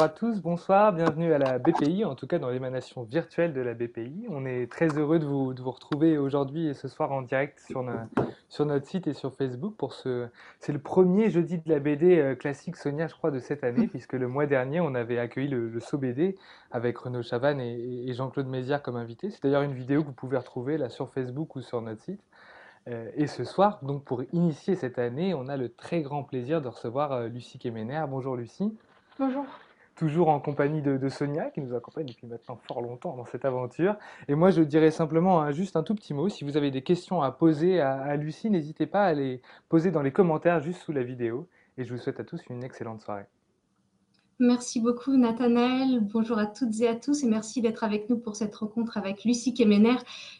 Bonjour à tous, bonsoir, bienvenue à la BPI, en tout cas dans l'émanation virtuelle de la BPI. On est très heureux de vous, de vous retrouver aujourd'hui et ce soir en direct sur, sur notre site et sur Facebook. Pour ce, c'est le premier jeudi de la BD euh, classique Sonia, je crois, de cette année, puisque le mois dernier, on avait accueilli le, le Saut BD avec Renaud Chavannes et, et Jean-Claude Mézières comme invité. C'est d'ailleurs une vidéo que vous pouvez retrouver là sur Facebook ou sur notre site. Euh, et ce soir, donc pour initier cette année, on a le très grand plaisir de recevoir euh, Lucie Kemener. Bonjour Lucie. Bonjour. Toujours en compagnie de, Sonia, qui nous accompagne depuis maintenant fort longtemps dans cette aventure. Et moi, je dirais simplement juste un tout petit mot. Si vous avez des questions à poser à, Lucie, n'hésitez pas à les poser dans les commentaires juste sous la vidéo. Et je vous souhaite à tous une excellente soirée. Merci beaucoup Nathanaël. Bonjour à toutes et à tous et merci d'être avec nous pour cette rencontre avec Lucie Kemener.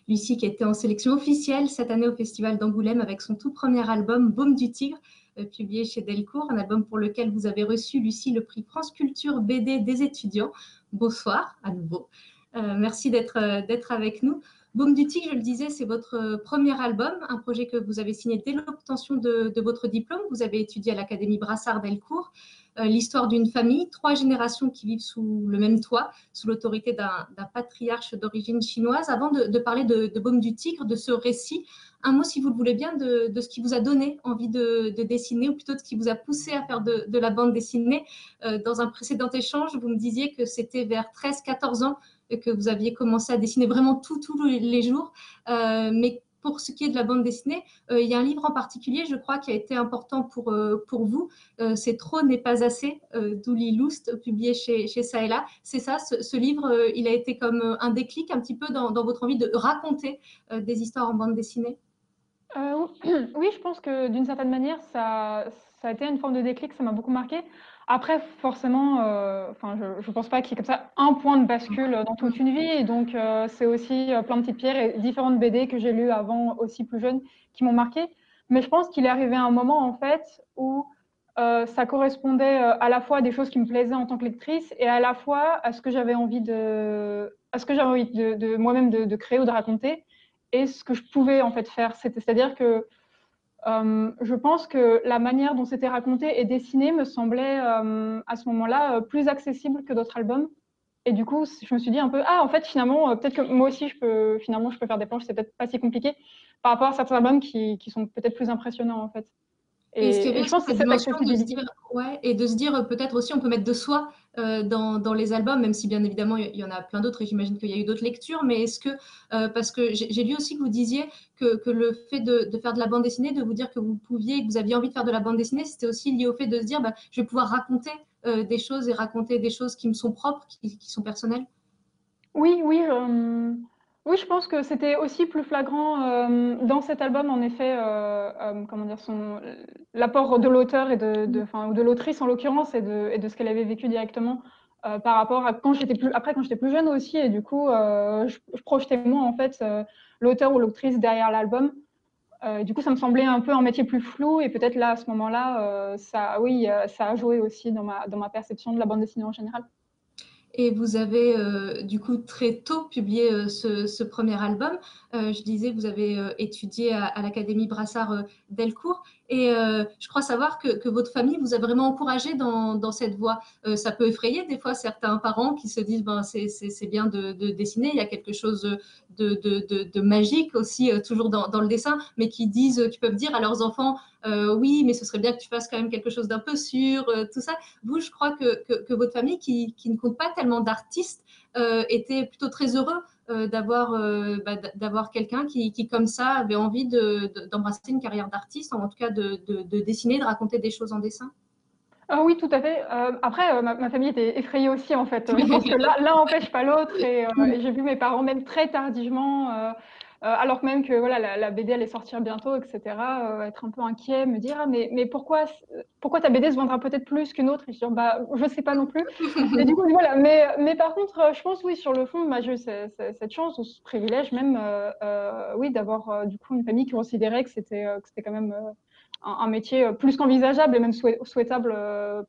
Lucie qui était en sélection officielle cette année au Festival d'Angoulême avec son tout premier album Baume du Tigre euh, publié chez Delcourt, un album pour lequel vous avez reçu, Lucie, le prix France Culture BD des étudiants. Bonsoir à nouveau. Euh, merci d'être euh, d'être avec nous. Boom du Tigre, je le disais, c'est votre premier album, un projet que vous avez signé dès l'obtention de, de, votre diplôme. Vous avez étudié à l'Académie Brassard Delcourt. Euh, l'histoire d'une famille, trois générations qui vivent sous le même toit, sous l'autorité d'un patriarche d'origine chinoise. Avant de, parler de, Baume du Tigre, de ce récit, un mot, si vous le voulez bien, de, ce qui vous a donné envie de, dessiner, ou plutôt de ce qui vous a poussé à faire de, la bande dessinée. Euh, dans un précédent échange, vous me disiez que c'était vers 13-14 ans que vous aviez commencé à dessiner vraiment tous les jours, euh, mais pour ce qui est de la bande dessinée, euh, il y a un livre en particulier, je crois, qui a été important pour, euh, pour vous. Euh, c'est Trop n'est pas assez, d'Ouli Loust, publié chez, chez Saella. C'est ça, ce, livre, il a été comme un déclic un petit peu dans, dans votre envie de raconter des histoires en bande dessinée Oui, je pense que d'une certaine manière, ça, ça a été une forme de déclic, ça m'a beaucoup marqué. Après, forcément, euh, je ne pense pas qu'il y ait comme ça un point de bascule dans toute une vie. Et donc, euh, c'est aussi euh, plein de petites pierres et différentes BD que j'ai lues avant, aussi plus jeunes, qui m'ont marqué. Mais je pense qu'il est arrivé un moment, en fait, où ça correspondait à la fois à des choses qui me plaisaient en tant que lectrice et à la fois à ce que j'avais envie de, à ce que envie de moi-même de, de, créer ou de raconter et ce que je pouvais en fait faire. C'est-à-dire que euh, je pense que la manière dont c'était raconté et dessiné me semblait euh, à ce moment-là euh, plus accessible que d'autres albums. Et du coup, je me suis dit un peu, ah, en fait, finalement, peut-être que moi aussi, je peux, finalement, je peux faire des planches, c'est peut-être pas si compliqué par rapport à certains albums qui, qui sont peut-être plus impressionnants, en fait. Et, je pense que c'est de se dire, ouais, et de se dire peut-être aussi on peut mettre de soi euh, dans, dans, les albums, même si bien évidemment il y en a plein d'autres et j'imagine qu'il y a eu d'autres lectures, mais est-ce que, euh, parce que j'ai lu aussi que vous disiez que, que le fait de, de, faire de la bande dessinée, de vous dire que vous pouviez, que vous aviez envie de faire de la bande dessinée, c'était aussi lié au fait de se dire bah, je vais pouvoir raconter euh, des choses et raconter des choses qui me sont propres, qui, qui sont personnelles? Oui, oui. Oui, je pense que c'était aussi plus flagrant euh, dans cet album, en effet, euh, euh, comment dire, son l'apport de l'auteur et de, de, ou de l'autrice en l'occurrence et de, et de ce qu'elle avait vécu directement par rapport à quand j'étais plus après quand j'étais plus jeune aussi et du coup je, projetais moi en fait l'auteur ou l'autrice derrière l'album. du coup, ça me semblait un peu un métier plus flou et peut-être là à ce moment-là, ça, oui, ça a joué aussi dans ma dans ma perception de la bande dessinée en général. Et vous avez euh, du coup très tôt publié euh, ce, premier album. Euh, je disais, vous avez étudié à, l'Académie Brassard Delcourt. Et je crois savoir que, votre famille vous a vraiment encouragé dans, cette voie. ça peut effrayer des fois certains parents qui se disent ben, c'est bien de, dessiner, il y a quelque chose de, magique aussi, toujours dans, le dessin, mais qui disent, qui peuvent dire à leurs enfants euh, oui, mais ce serait bien que tu fasses quand même quelque chose d'un peu sûr, euh, tout ça. Vous, je crois que, votre famille, qui, ne compte pas tellement d'artistes, euh, était plutôt très heureux d'avoir bah, d'avoir quelqu'un qui, qui, comme ça, avait envie d'embrasser une carrière d'artiste, en tout cas de, de, dessiner, de raconter des choses en dessin. Ah oui, tout à fait. après, ma, famille était effrayée aussi, en fait. Je pense que l'un n'empêche pas l'autre. Et, et j'ai vu mes parents, même très tardivement, euh, alors même que voilà, la, BD allait sortir bientôt, etc., euh, être un peu inquiet, me dire ah, mais, mais pourquoi, pourquoi ta BD se vendra peut-être plus qu'une autre? Et je dis bah, je sais pas non plus. et du coup, voilà. Mais, mais par contre, euh, je pense, oui, sur le fond, bah, j'ai eu cette chance ou ce privilège même, oui, d'avoir du coup une famille qui considérait que c'était quand même un, métier plus qu'envisageable et même souhaitable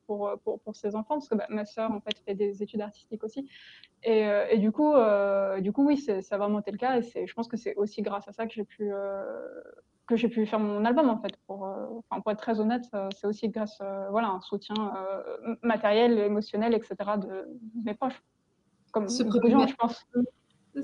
pour, pour, pour, ses enfants, parce que bah, ma sœur, en fait, fait des études artistiques aussi. Et, euh, et, du, coup, euh, du coup, oui, ça a vraiment été le cas. Et je pense que c'est aussi grâce à ça que j'ai pu, euh, que j'ai pu faire mon album en fait. Pour, pour être très honnête, c'est aussi grâce voilà, un soutien matériel, émotionnel, etc. de, mes proches. Comme beaucoup de gens, je pense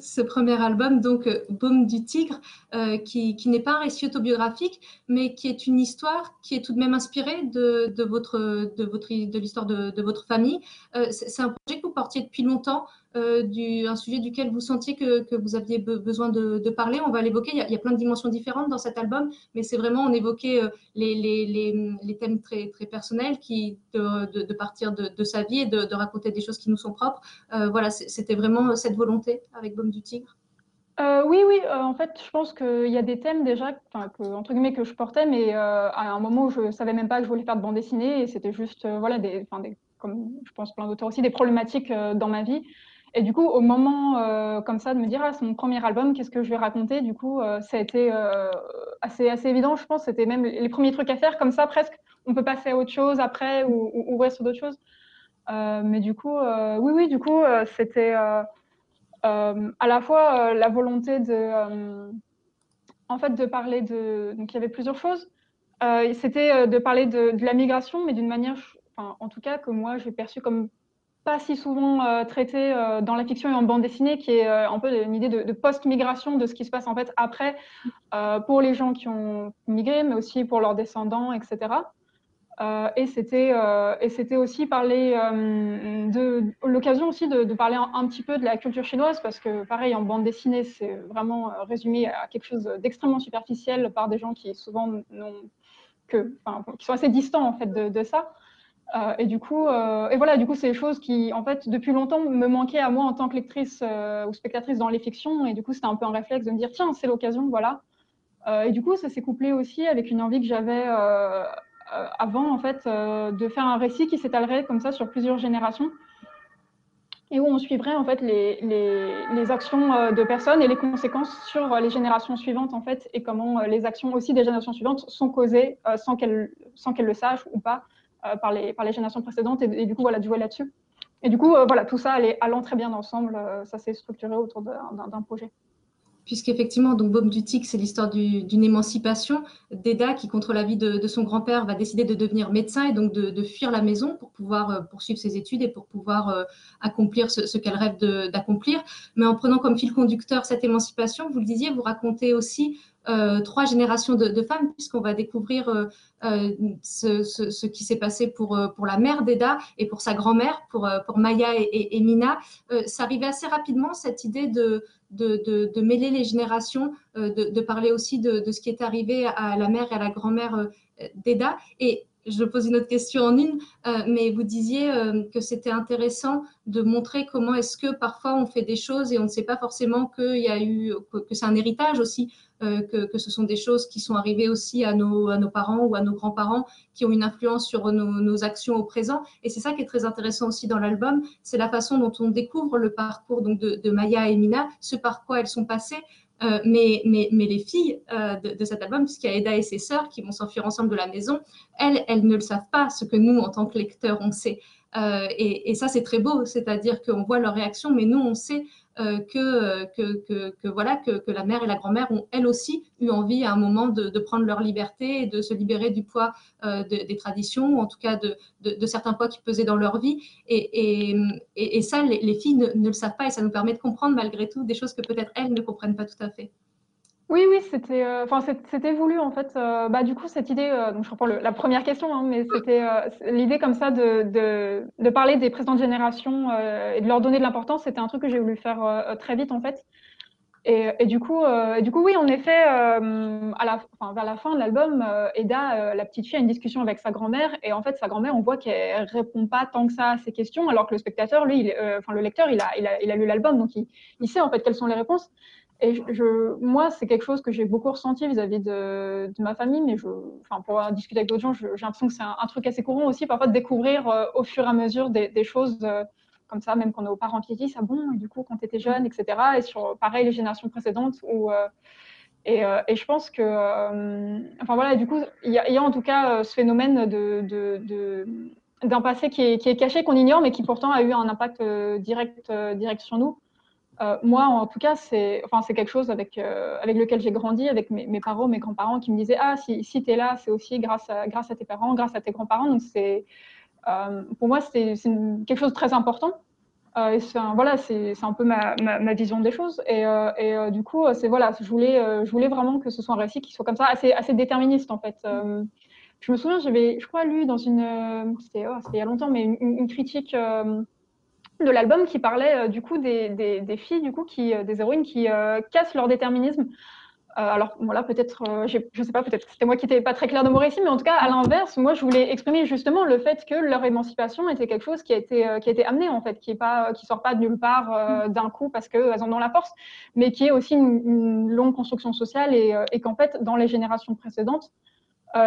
ce premier album, donc euh, Baume du Tigre, euh, qui, n'est pas un récit autobiographique, mais qui est une histoire qui est tout de même inspirée de, votre, de, votre, de l'histoire de, votre famille. Euh, c'est un projet que vous portiez depuis longtemps. Euh, du, un sujet duquel vous sentiez que, vous aviez besoin de, parler. On va l'évoquer. Il, y a plein de dimensions différentes dans cet album, mais c'est vraiment, on évoquait euh, les, thèmes très, personnels qui, de, partir de, sa vie et de, raconter des choses qui nous sont propres. Euh, voilà, c'était vraiment cette volonté avec Baume du Tigre. Oui, oui, en fait, je pense qu'il y a des thèmes déjà, que, entre guillemets, que je portais, mais à un moment où je savais même pas que je voulais faire de bande dessinée, et c'était juste, voilà, des, des, comme je pense plein d'auteurs aussi, des problématiques dans ma vie. Et du coup, au moment euh, comme ça de me dire, ah, c'est mon premier album, qu'est-ce que je vais raconter? Du coup, euh, ça a été euh, assez, assez évident, je pense. C'était même les premiers trucs à faire, comme ça, presque. On peut passer à autre chose après ou, ouvrir sur d'autres choses. mais du coup, oui, oui, du coup, c'était à la fois la volonté de, en fait, de parler de. Donc, il y avait plusieurs choses. c'était de parler de, de la migration, mais d'une manière, enfin, en tout cas, que moi, j'ai perçu comme pas si souvent euh, traité euh, dans la fiction et en bande dessinée, qui est euh, un peu une idée de, post-migration, de ce qui se passe en fait après, pour les gens qui ont migré, mais aussi pour leurs descendants, etc. et c'était et c'était aussi parler de l'occasion aussi de, parler un, petit peu de la culture chinoise parce que pareil en bande dessinée c'est vraiment résumé à quelque chose d'extrêmement superficiel par des gens qui souvent n'ont que qui sont assez distants en fait de, de ça euh, et du coup, euh, et voilà, du coup, c'est des choses qui, en fait, depuis longtemps, me manquaient à moi en tant que lectrice euh, ou spectatrice dans les fictions. Et du coup, c'était un peu un réflexe de me dire, tiens, c'est l'occasion, voilà. et du coup, ça s'est couplé aussi avec une envie que j'avais avant, en fait, de faire un récit qui s'étalerait comme ça sur plusieurs générations et où on suivrait en fait les, les, actions de personnes et les conséquences sur les générations suivantes en fait et comment les actions aussi des générations suivantes sont causées sans qu'elles sans qu'elles le sachent ou pas par, les, par les générations précédentes et, du coup, voilà, de jouer là-dessus. Et du coup, euh, voilà, tout ça allant très bien ensemble, euh, ça s'est structuré autour d'un projet puisqu'effectivement, donc Baume du Tic, c'est l'histoire d'une émancipation d'Eda qui, contre l'avis de, de son grand-père, va décider de devenir médecin et donc de, fuir la maison pour pouvoir poursuivre ses études et pour pouvoir accomplir ce, ce qu'elle rêve d'accomplir. Mais en prenant comme fil conducteur cette émancipation, vous le disiez, vous racontez aussi euh, trois générations de, femmes, puisqu'on va découvrir euh, euh, ce, qui s'est passé pour, pour la mère d'Eda et pour sa grand-mère, pour, pour Maya et, Mina. ça arrivait assez rapidement, cette idée de, de, mêler les générations, de, parler aussi de, ce qui est arrivé à la mère et à la grand-mère d'Eda. Et je pose une autre question en une, mais vous disiez que c'était intéressant de montrer comment est-ce que parfois on fait des choses et on ne sait pas forcément que c'est un héritage aussi euh, que, ce sont des choses qui sont arrivées aussi à nos, parents ou à nos grands-parents qui ont une influence sur nos, actions au présent. Et c'est ça qui est très intéressant aussi dans l'album, c'est la façon dont on découvre le parcours donc, de, Maya et Mina, ce par quoi elles sont passées. Euh, mais, les filles euh, de, cet album, puisqu'il y a Eda et ses sœurs qui vont s'enfuir ensemble de la maison, elles, elles ne le savent pas, ce que nous, en tant que lecteurs, on sait. et, et, ça, c'est très beau, c'est-à-dire qu'on voit leur réaction, mais nous, on sait euh, euh, que, que, que, voilà, que, la mère et la grand-mère ont elles aussi eu envie à un moment de, prendre leur liberté et de se libérer du poids euh, des traditions, ou en tout cas de, de, certains poids qui pesaient dans leur vie. Et, et, et, ça, les, filles ne, le savent pas et ça nous permet de comprendre malgré tout des choses que peut-être elles ne comprennent pas tout à fait. Oui, oui, c'était, euh, c'était voulu en fait. Euh, bah, du coup, cette idée, euh, donc je reprends la première question, hein, mais c'était l'idée comme ça de, de, de, parler des précédentes générations et de leur donner de l'importance. C'était un truc que j'ai voulu faire très vite en fait. Et, et du coup, et du coup, oui, en effet, à la, enfin, vers la fin de l'album, Eda, la petite fille, a une discussion avec sa grand-mère et en fait, sa grand-mère, on voit qu'elle répond pas tant que ça à ses questions, alors que le spectateur, lui, enfin, le lecteur, il a, il a, il a lu l'album, donc il, il sait en fait quelles sont les réponses. Et je, moi, c'est quelque chose que j'ai beaucoup ressenti vis-à-vis de, de, ma famille, mais je, enfin, pour discuter avec d'autres gens, j'ai l'impression que c'est un, truc assez courant aussi, parfois de découvrir euh, au fur et à mesure des, choses euh, comme ça, même quand nos parents qui disent, ah bon, et du coup, quand tu étais jeune, etc. Et sur, pareil, les générations précédentes, où, euh, et, et, je pense que, enfin voilà, du coup, il y, a en tout cas ce phénomène de, de, d'un passé qui est, qui est caché, qu'on ignore, mais qui pourtant a eu un impact direct, direct sur nous. Moi, en tout cas, c'est enfin, quelque chose avec, avec lequel j'ai grandi, avec mes, parents, mes grands-parents qui me disaient Ah, si, si tu es là, c'est aussi grâce à, grâce à tes parents, grâce à tes grands-parents. Donc, c'est, pour moi, c'est quelque chose de très important. Euh, voilà, c'est un peu ma, ma, vision des choses. Et, euh, et euh, du coup, voilà, je voulais, je voulais vraiment que ce soit un récit qui soit comme ça, assez, assez déterministe en fait. je me souviens, j'avais, je crois, lu dans une, c'était oh, il y a longtemps, mais une, critique de l'album qui parlait du coup des, des, des, filles, du coup, qui, des héroïnes qui cassent leur déterminisme. Euh, alors voilà, peut-être, euh, je ne sais pas, peut-être que c'était moi qui n'étais pas très clair de mon récit, mais en tout cas, à l'inverse, moi, je voulais exprimer justement le fait que leur émancipation était quelque chose qui a été, euh, qui a été amené, en fait, qui ne qui sort pas de nulle part d'un coup parce qu'elles en ont la force, mais qui est aussi une, longue construction sociale et, et qu'en fait, dans les générations précédentes,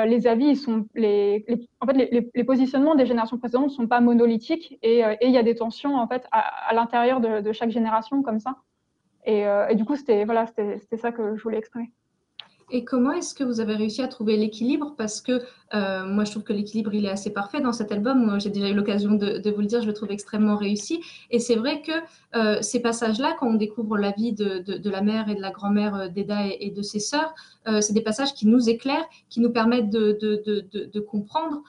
les avis, sont, les, en fait, les, positionnements des générations précédentes ne sont pas monolithiques et il y a des tensions en fait à, l'intérieur de, de, chaque génération comme ça. Euh, et, du coup, c'était voilà, ça que je voulais exprimer. Et comment est-ce que vous avez réussi à trouver l'équilibre? Parce que euh, moi, je trouve que l'équilibre, il est assez parfait dans cet album. J'ai déjà eu l'occasion de, vous le dire, je le trouve extrêmement réussi. Et c'est vrai que euh, ces passages-là, quand on découvre la vie de, la mère et de la grand-mère d'Eda et, de ses sœurs, c'est des passages qui nous éclairent, qui nous permettent de, comprendre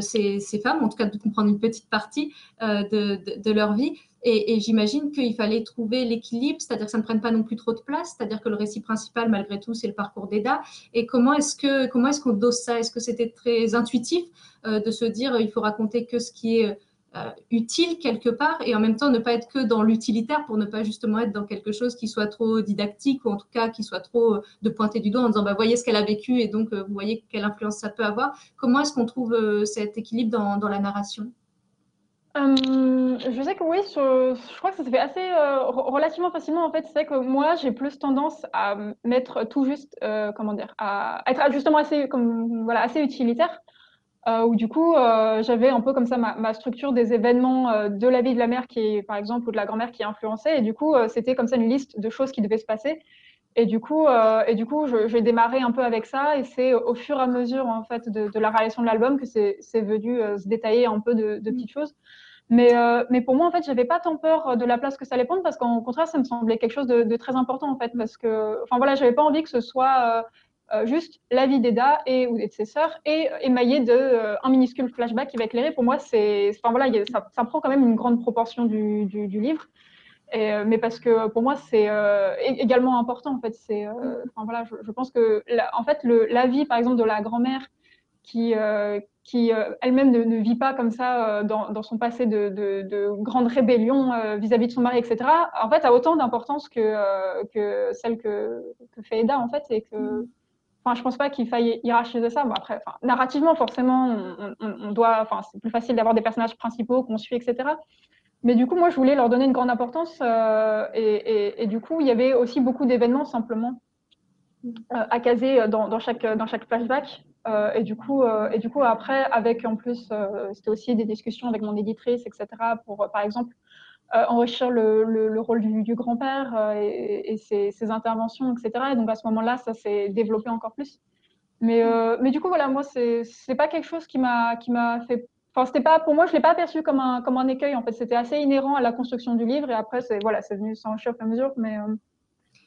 ces, femmes, en tout cas de comprendre une petite partie de, leur vie. Et, j'imagine qu'il fallait trouver l'équilibre, c'est-à-dire que ça ne prenne pas non plus trop de place, c'est-à-dire que le récit principal, malgré tout, c'est le parcours d'Eda. Et comment est-ce que comment est-ce qu'on dose ça? Est-ce que c'était très intuitif euh, de se dire il faut raconter que ce qui est euh, utile quelque part et en même temps ne pas être que dans l'utilitaire pour ne pas justement être dans quelque chose qui soit trop didactique ou en tout cas qui soit trop euh, de pointer du doigt en disant bah, voyez ce qu'elle a vécu et donc vous voyez quelle influence ça peut avoir. Comment est-ce qu'on trouve cet équilibre dans, dans la narration? Euh, je sais que oui, je, crois que ça se fait assez euh, relativement facilement. En fait, c'est que moi, j'ai plus tendance à mettre tout juste, euh, comment dire, à être justement assez, voilà, assez utilitaire. où du coup, j'avais un peu comme ça ma, structure des événements de la vie de la mère qui par exemple, ou de la grand-mère qui influençait. Et du coup, c'était comme ça une liste de choses qui devaient se passer. Et du coup, et du coup, j'ai démarré un peu avec ça. Et c'est au fur et à mesure, en fait, de, la réalisation de l'album que c'est, venu se détailler un peu de, de petites choses. Mais, euh, mais pour moi, en fait, j'avais pas tant peur de la place que ça allait prendre parce qu'en contraire, ça me semblait quelque chose de, très important, en fait, parce que, enfin voilà, j'avais pas envie que ce soit euh, euh, juste la vie d'Eda et ou de ses sœurs et émaillé de un minuscule flashback qui va éclairer. Pour moi, c'est, enfin voilà, ça, ça, prend quand même une grande proportion du, du, livre. Et, mais parce que pour moi, c'est également important, en fait. C'est, voilà, je, pense que, en fait, la vie, par exemple, de la grand-mère qui, qui euh, elle-même ne, vit pas comme ça euh, dans, son passé de, de, grande rébellion euh, vis-à-vis de son mari, etc., en fait, a autant d'importance que, que celle que, fait Eda, en fait, et que, enfin, je pense pas qu'il faille hiérarchiser ça. Bon, après, narrativement, forcément, on, doit, c'est plus facile d'avoir des personnages principaux qu'on suit, etc. Mais du coup, moi, je voulais leur donner une grande importance, et, et, du coup, il y avait aussi beaucoup d'événements simplement à caser dans, chaque, flashback. Euh, et, du coup, euh, et du coup, après, avec en plus, euh, c'était aussi des discussions avec mon éditrice, etc., pour, par exemple, enrichir le, le, rôle du, grand-père et, ses, interventions, etc. Et donc, à ce moment-là, ça s'est développé encore plus. Mais, mais du coup, voilà, moi, c'est pas quelque chose qui m'a fait Enfin, c'était pas, pour moi, je l'ai pas perçu comme un, comme un écueil. En fait, c'était assez inhérent à la construction du livre. Et après, c'est voilà, c'est venu s'enrichir au à mesure. Mais,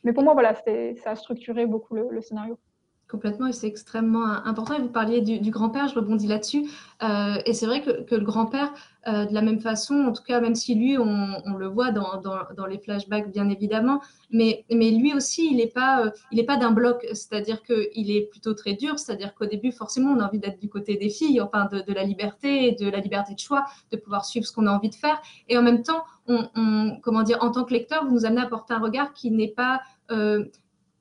mais pour moi, voilà, ça a structuré beaucoup le scénario. Complètement, et c'est extrêmement important. Et vous parliez du, grand-père, je rebondis là-dessus. Euh, et c'est vrai que, le grand-père, euh, de la même façon, en tout cas, même si lui, on, le voit dans, les flashbacks, bien évidemment, mais, lui aussi, il n'est pas, euh, pas d'un bloc, c'est-à-dire qu'il est plutôt très dur, c'est-à-dire qu'au début, forcément, on a envie d'être du côté des filles, enfin, de, la liberté, de la liberté de choix, de pouvoir suivre ce qu'on a envie de faire. Et en même temps, comment dire, en tant que lecteur, vous nous amenez à porter un regard qui n'est pas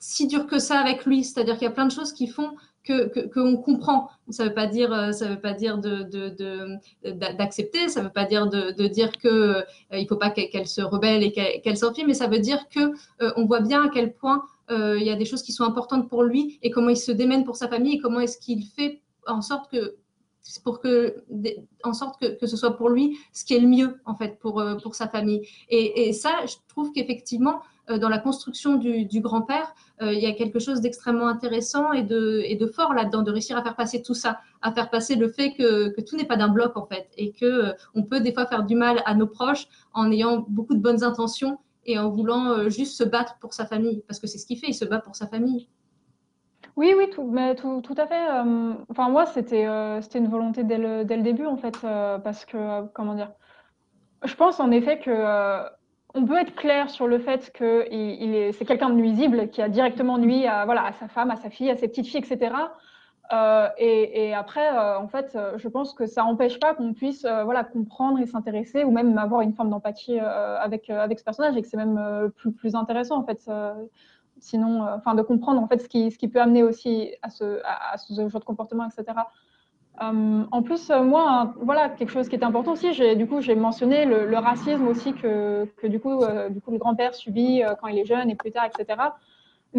si dur que ça avec lui. C'est-à-dire qu'il y a plein de choses qui font que qu'on comprend. Ça ne veut pas dire, euh, ça veut pas dire de, d'accepter, ça ne veut pas dire de, dire que euh, il faut pas qu'elle se rebelle et qu'elle s'enfuit, mais ça veut dire que euh, on voit bien à quel point il y a des choses qui sont importantes pour lui et comment il se démène pour sa famille et comment est-ce qu'il fait en sorte que pour que en sorte que, que, ce soit pour lui ce qui est le mieux en fait pour pour sa famille et, ça je trouve qu'effectivement euh, dans la construction du, grand-père, euh, il y a quelque chose d'extrêmement intéressant et de, fort là-dedans, de réussir à faire passer tout ça, à faire passer le fait que, tout n'est pas d'un bloc en fait, et que euh, on peut des fois faire du mal à nos proches en ayant beaucoup de bonnes intentions et en voulant juste se battre pour sa famille, parce que c'est ce qu'il fait, il se bat pour sa famille. Oui, oui, tout, à fait. enfin, moi, c'était une volonté dès le début, en fait, parce que, comment dire, je pense en effet que on peut être clair sur le fait que il, est, c'est quelqu'un de nuisible qui a directement nuit à, voilà, à sa femme, à sa fille, à ses petites filles, etc. Euh, et, après, euh, en fait, euh, je pense que ça n'empêche pas qu'on puisse voilà, comprendre et s'intéresser ou même avoir une forme d'empathie avec, avec ce personnage et que c'est même plus, plus intéressant, en fait, sinon, enfin, de comprendre en fait ce qui, ce qui peut amener aussi à ce, à, ce genre de comportement, etc. Euh, en plus, euh, moi, voilà, quelque chose qui est important aussi, j'ai, du coup, j'ai mentionné le, racisme aussi que, du, coup, euh, du coup, le grand-père subit quand il est jeune et plus tard, etc.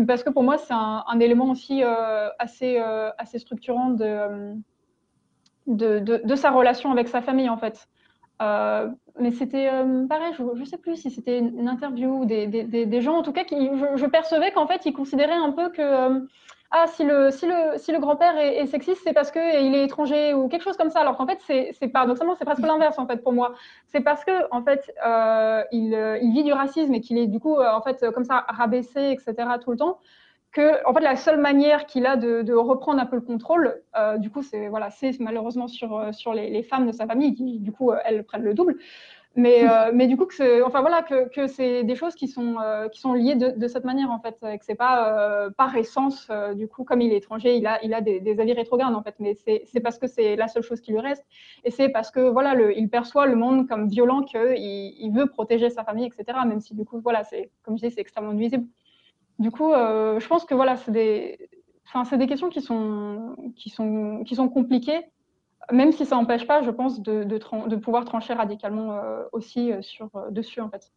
Parce que pour moi, c'est un, élément aussi assez, assez structurant de, de, sa relation avec sa famille, en fait. mais c'était pareil, je ne sais plus si c'était une interview des, des, gens, en tout cas, qui, je, je percevais qu'en fait, ils considéraient un peu que ah, si le, si le, si le grand-père est, sexiste, c'est parce qu'il est étranger ou quelque chose comme ça. Alors qu'en fait, c'est paradoxalement, c'est presque l'inverse en fait pour moi. C'est parce que en fait, euh, il, il, vit du racisme et qu'il est du coup, euh, en fait, comme ça, rabaissé, etc. tout le temps. Que, en fait, la seule manière qu'il a de, reprendre un peu le contrôle, euh, du coup, c'est voilà, c'est malheureusement sur, sur les, les, femmes de sa famille qui, du coup, elles prennent le double. Mais, euh, mais du coup, que enfin voilà, que, que c'est des choses qui sont, euh, qui sont liées de, de, cette manière en fait, et que c'est pas euh, par essence, du coup, comme il est étranger, il a, il a des, des avis rétrogrades en fait, mais c'est parce que c'est la seule chose qui lui reste, et c'est parce que voilà, le, il perçoit le monde comme violent, qu'il il veut protéger sa famille, etc. Même si du coup, voilà, c'est comme je dis, c'est extrêmement nuisible. Du coup, je pense que voilà, c'est des, enfin, c'est des questions qui sont, qui sont, qui sont compliquées même si ça n'empêche pas, je pense, de, pouvoir trancher radicalement euh, aussi euh, euh, dessus, en fait.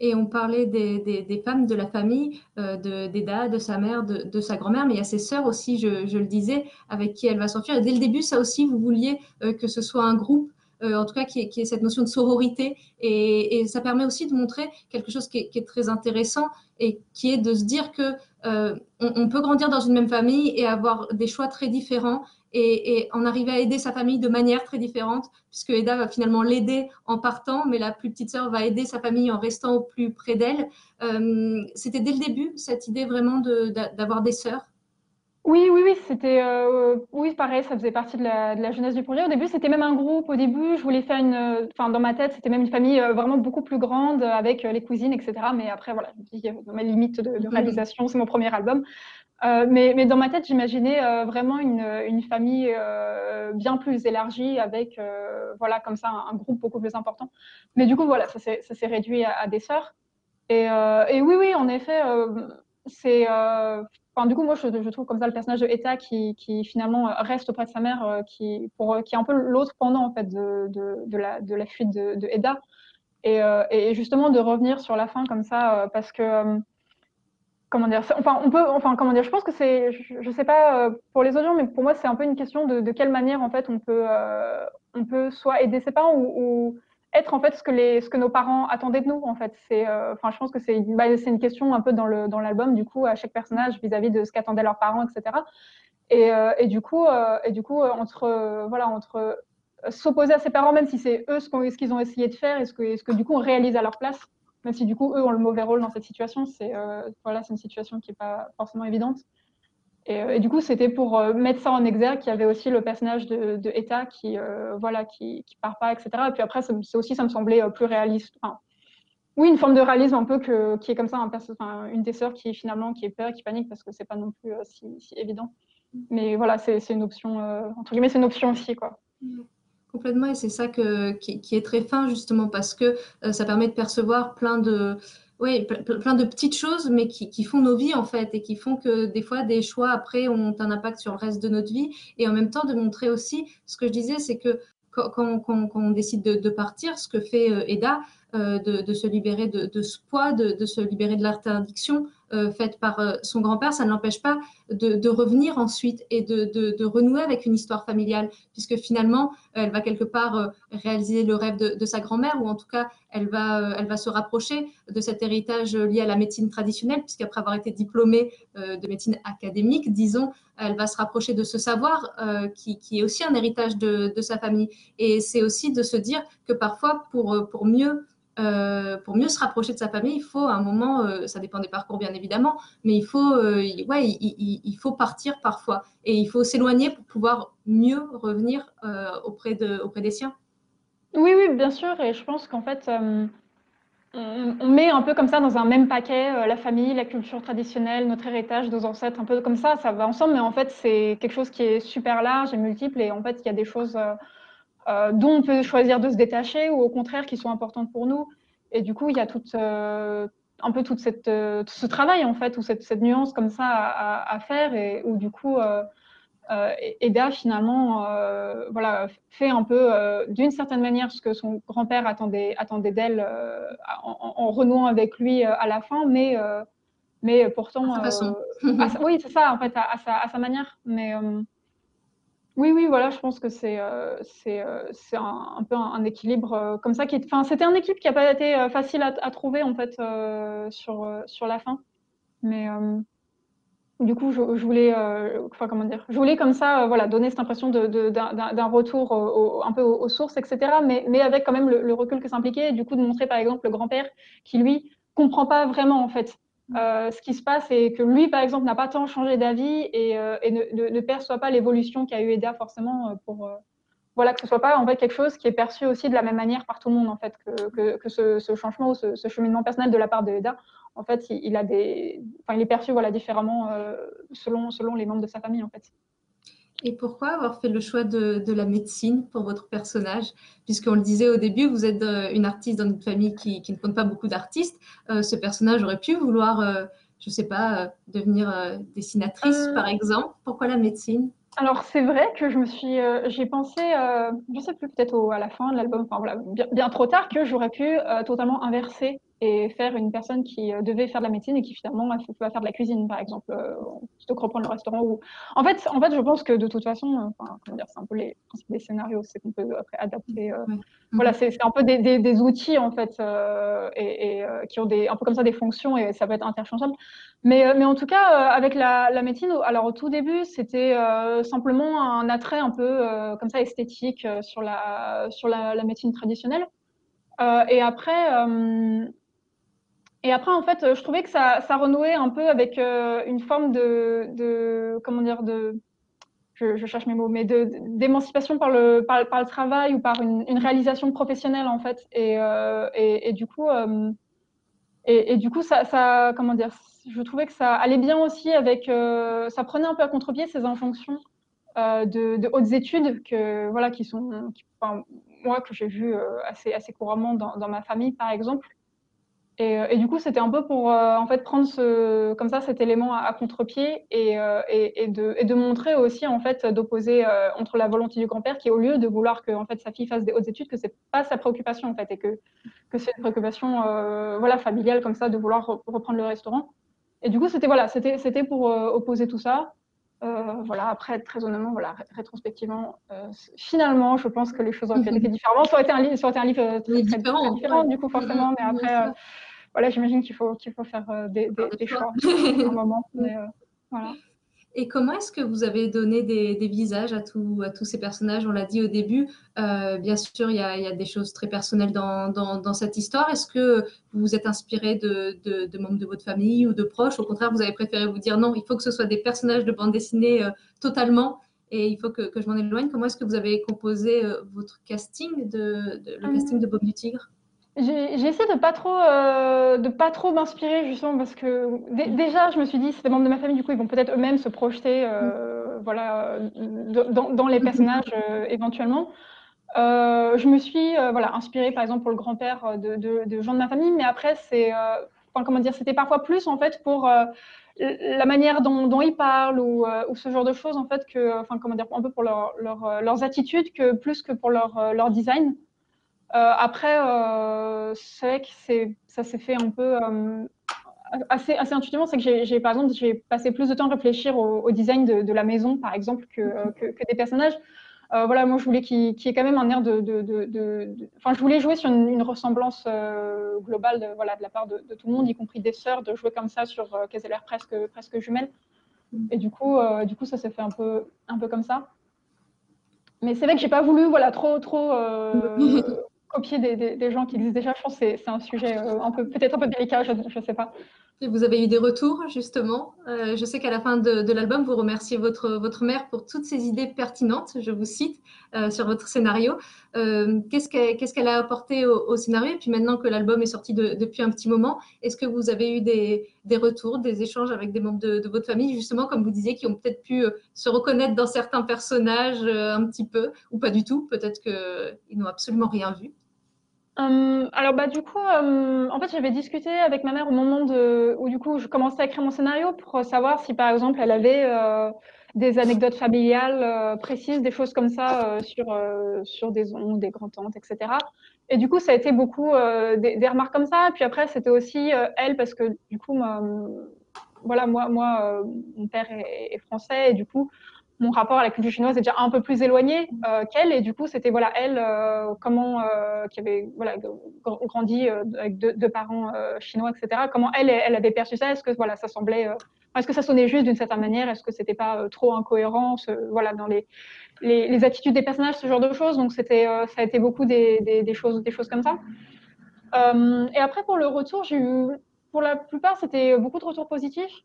Et on parlait des, femmes de la famille, de d'Eda, de sa mère, de, sa grand-mère, mais il y a ses sœurs aussi, je, le disais, avec qui elle va s'enfuir. Et dès le début, ça aussi, vous vouliez que ce soit un groupe, en tout cas, qui est, cette notion de sororité. Et, ça permet aussi de montrer quelque chose qui est, très intéressant et qui est de se dire que on, on, peut grandir dans une même famille et avoir des choix très différents et, en arriver à aider sa famille de manière très différente, puisque Eda va finalement l'aider en partant, mais la plus petite sœur va aider sa famille en restant au plus près d'elle. Euh, c'était dès le début cette idée vraiment d'avoir des sœurs? Oui, oui, oui, c'était euh, oui, pareil, ça faisait partie de la, de la, jeunesse du projet. Au début, c'était même un groupe. Au début, je voulais faire une, enfin, dans ma tête, c'était même une famille euh, vraiment beaucoup plus grande avec les cousines, etc. Mais après, voilà, je me dis, dans mes limites de, de réalisation, c'est mon premier album. Euh, mais, dans ma tête, j'imaginais euh, vraiment une, famille euh, bien plus élargie avec, voilà, comme ça, un, groupe beaucoup plus important. Mais du coup, voilà, ça s'est réduit à, des sœurs. Et, oui, oui, en effet, c'est. Du coup, moi, je, trouve comme ça le personnage de Eta qui, finalement reste auprès de sa mère, qui, est un peu l'autre pendant en fait de, la, fuite de Eda. Et, et, justement de revenir sur la fin comme ça, parce que comment dire enfin on peut enfin comment dire je pense que c'est je, ne sais pas euh, pour les audients mais pour moi c'est un peu une question de, de, quelle manière en fait on peut euh, on peut soit aider ses parents ou, être en fait ce que les ce que nos parents attendaient de nous en fait. C'est euh, enfin je pense que c'est bah, une question un peu dans le dans l'album du coup à chaque personnage vis-à-vis de ce qu'attendaient leurs parents etc et, et du coup et du coup entre voilà entre s'opposer à ses parents même si c'est eux ce qu'ils ont essayé de faire et ce que ce que du coup on réalise à leur place même si du coup, eux ont le mauvais rôle dans cette situation, c'est euh, voilà, une situation qui n'est pas forcément évidente. Et, euh, du coup, c'était pour euh, mettre ça en exergue qu'il y avait aussi le personnage de, de Eta qui voilà, qui, qui part pas, etc. Et puis après, c'est aussi, ça me semblait plus réaliste. Enfin, oui, une forme de réalisme un peu que, qui est comme ça, un enfin, une des sœurs qui finalement qui est peur, qui panique parce que c'est pas non plus si, si, évident. Mais voilà, c'est une option, entre guillemets, c'est une option aussi, quoi. Mm. Complètement, et c'est ça qui, est très fin justement parce que euh, ça permet de percevoir plein de, oui, plein de petites choses, mais qui, font nos vies en fait et qui font que des fois des choix après ont un impact sur le reste de notre vie. Et en même temps de montrer aussi, ce que je disais, c'est que quand, on décide de, partir, ce que fait euh, Eda, euh, de, se libérer de, ce poids, de se libérer de l'interdiction, euh, faite par euh, son grand-père, ça ne l'empêche pas de, revenir ensuite et de, renouer avec une histoire familiale, puisque finalement, elle va quelque part euh, réaliser le rêve de, sa grand-mère, ou en tout cas, elle va, se rapprocher de cet héritage lié à la médecine traditionnelle, puisqu'après avoir été diplômée de médecine académique, disons, elle va se rapprocher de ce savoir qui, est aussi un héritage de, sa famille. Et c'est aussi de se dire que parfois, pour mieux pour mieux se rapprocher de sa famille, il faut à un moment, ça dépend des parcours bien évidemment, mais il faut, ouais, il, faut partir parfois et il faut s'éloigner pour pouvoir mieux revenir auprès des siens. Oui, oui, bien sûr. Et je pense qu'en fait, on, met un peu comme ça dans un même paquet la famille, la culture traditionnelle, notre héritage, nos ancêtres, un peu comme ça, ça va ensemble. Mais en fait, c'est quelque chose qui est super large et multiple. Et en fait, il y a des choses euh, dont on peut choisir de se détacher ou au contraire qui sont importantes pour nous. Et du coup, il y a toute, euh, un peu euh, ce travail en fait, ou cette, cette nuance comme ça à, faire, et où du coup, Eda finalement, voilà, fait un peu d'une certaine manière ce que son grand-père attendait, attendait d'elle en, renouant avec lui à la fin, mais mais pourtant, oui, c'est ça en fait, à, sa, à sa, manière, mais oui, oui, voilà, je pense que c'est euh, euh, un, peu un, équilibre euh, comme ça. Enfin, c'était un équilibre qui n'a pas été facile à, trouver en fait sur, sur la fin. Mais du coup, je, voulais, enfin, comment dire, je voulais comme ça, voilà, donner cette impression d'un retour un peu aux, sources, etc. Mais, mais avec quand même le, recul que ça impliquait. Du coup, de montrer par exemple le grand-père qui lui comprend pas vraiment en fait euh, ce qui se passe, c'est que lui, par exemple, n'a pas tant changé d'avis et, euh, ne, perçoit pas l'évolution qu'a eu Eda forcément euh, pour voilà que ce soit pas en fait quelque chose qui est perçu aussi de la même manière par tout le monde en fait que, que, ce, changement ou ce, cheminement personnel de la part de Eda. En fait, il, a des, enfin, il est perçu voilà différemment selon selon les membres de sa famille en fait. Et pourquoi avoir fait le choix de, la médecine pour votre personnage? Puisqu'on le disait au début, vous êtes euh, une artiste dans une famille qui, ne compte pas beaucoup d'artistes. Euh, ce personnage aurait pu vouloir, euh, je ne sais pas, devenir dessinatrice, par exemple. Pourquoi la médecine? Alors c'est vrai que je me suis, j'ai pensé, je ne sais plus peut-être à la fin de l'album, enfin voilà, bien, trop tard que j'aurais pu totalement inverser et faire une personne qui euh, devait faire de la médecine et qui finalement va faire de la cuisine, par exemple, euh, plutôt que reprendre le restaurant. Ou... En, fait, en fait, je pense que de toute façon, euh, enfin, comment dire, c'est un peu les principes des scénarios, c'est qu'on peut après adapter. Voilà, c'est un peu des, des, outils, en fait, et, qui ont des, un peu comme ça des fonctions et ça peut être interchangeable. Mais, mais en tout cas, avec la, la, médecine, alors au tout début, c'était simplement un attrait un peu comme ça esthétique sur la, sur la, la médecine traditionnelle. et après, et après, en fait, je trouvais que ça, renouait un peu avec euh, une forme de, comment dire, de, je, cherche mes mots, mais d'émancipation par le, par, le travail ou par une, réalisation professionnelle, en fait. Et, euh, du coup, euh, et, du coup, ça, comment dire, je trouvais que ça allait bien aussi avec, ça prenait un peu à contre-pied ces injonctions de, hautes études que, voilà, qui sont, moi, que j'ai vu assez, couramment dans ma famille, par exemple. Euh, et, du coup, c'était un peu pour euh, en fait prendre ce, comme ça cet élément à, contre-pied euh, et, et, de, et, de, montrer aussi en fait d'opposer entre la volonté du grand-père qui, au lieu de vouloir que en fait sa fille fasse des hautes études, que c'est pas sa préoccupation en fait et que, que c'est une préoccupation voilà familiale comme ça de vouloir reprendre le restaurant. Et du coup, c'était voilà, c'était c'était pour opposer tout ça. voilà, après, très honnêtement, voilà, rétrospectivement, finalement, je pense que les choses auraient été différemment. Ça aurait été un, livre, ça aurait été un livre très, différent, différent du coup, forcément, mais après, voilà, j'imagine qu'il faut, qu'il faut faire euh, des, des, choix à un moment. Euh, voilà. Et comment est-ce que vous avez donné des, des visages à, tout, à, tous ces personnages? On l'a dit au début, euh, bien sûr, il y, a, il y, a, des choses très personnelles dans, dans, dans cette histoire. Est-ce que vous vous êtes inspiré de, de, de, membres de votre famille ou de proches? Au contraire, vous avez préféré vous dire non, il faut que ce soit des personnages de bande dessinée totalement et il faut que, que je m'en éloigne. Comment est-ce que vous avez composé votre casting, de, le casting de Bob du Tigre? J'ai essayé de pas trop, euh, de pas trop m'inspirer justement parce que déjà je me suis dit c'est des membres de ma famille du coup ils vont peut-être eux-mêmes se projeter, euh, voilà, dans, dans, les personnages euh, éventuellement. je me suis voilà inspirée par exemple pour le grand-père de, de, de, gens de ma famille, mais après c'est, enfin, comment dire, c'était parfois plus en fait pour la manière dont, dont ils parlent ou, ou, ce genre de choses en fait que, enfin comment dire, un peu pour leur, leur, leurs attitudes que plus que pour leur, leur design. Euh, après, euh, c'est vrai que ça s'est fait un peu euh, assez, assez intuitivement. C'est que j'ai, par exemple, j'ai passé plus de temps à réfléchir au, design de, la maison, par exemple, que, que, des personnages. voilà, moi, je voulais qu'il y ait quand même un air de. Enfin, je voulais jouer sur une, ressemblance globale de, voilà, de la part de, tout le monde, y compris des sœurs, de jouer comme ça sur qu'elles aient l'air presque, presque jumelles. Et du coup, du coup ça s'est fait un peu, un peu comme ça. Mais c'est vrai que j'ai pas voulu voilà, trop, trop copier des, gens qui existent déjà. Je pense que c'est un sujet un peu peut-être un peu délicat, je ne sais pas. Vous avez eu des retours, justement. Euh, je sais qu'à la fin de, l'album, vous remerciez votre, votre mère pour toutes ces idées pertinentes, je vous cite, euh, sur votre scénario. Euh, qu'est-ce qu'elle a apporté au, scénario? Et puis maintenant que l'album est sorti depuis un petit moment, est-ce que vous avez eu des, retours, des échanges avec des membres de, votre famille, justement, comme vous disiez, qui ont peut-être pu se reconnaître dans certains personnages un petit peu, ou pas du tout. Peut-être qu'ils n'ont absolument rien vu. Hum, alors bah du coup, hum, en fait, j'avais discuté avec ma mère au moment de, où du coup je commençais à écrire mon scénario pour savoir si par exemple elle avait euh, des anecdotes familiales euh, précises, des choses comme ça euh, sur sur des oncles, des grands-tantes, etc. Et du coup, ça a été beaucoup des, remarques comme ça. Puis après, c'était aussi elle parce que du coup, voilà, moi, moi, mon père est, est, français et du coup, mon rapport à la culture chinoise est déjà un peu plus éloigné euh, qu'elle. Et du coup c'était voilà elle euh, comment euh, qui avait voilà grandi avec deux, parents chinois etc comment elle elle avait perçu ça? Est-ce que voilà ça semblait est-ce que ça sonnait juste d'une certaine manière? Est-ce que c'était pas trop incohérent voilà dans les, les, les attitudes des personnages ce genre de choses? Donc c'était ça a été beaucoup des, des, choses des choses comme ça. Et après pour le retour j'ai eu pour la plupart c'était beaucoup de retours positifs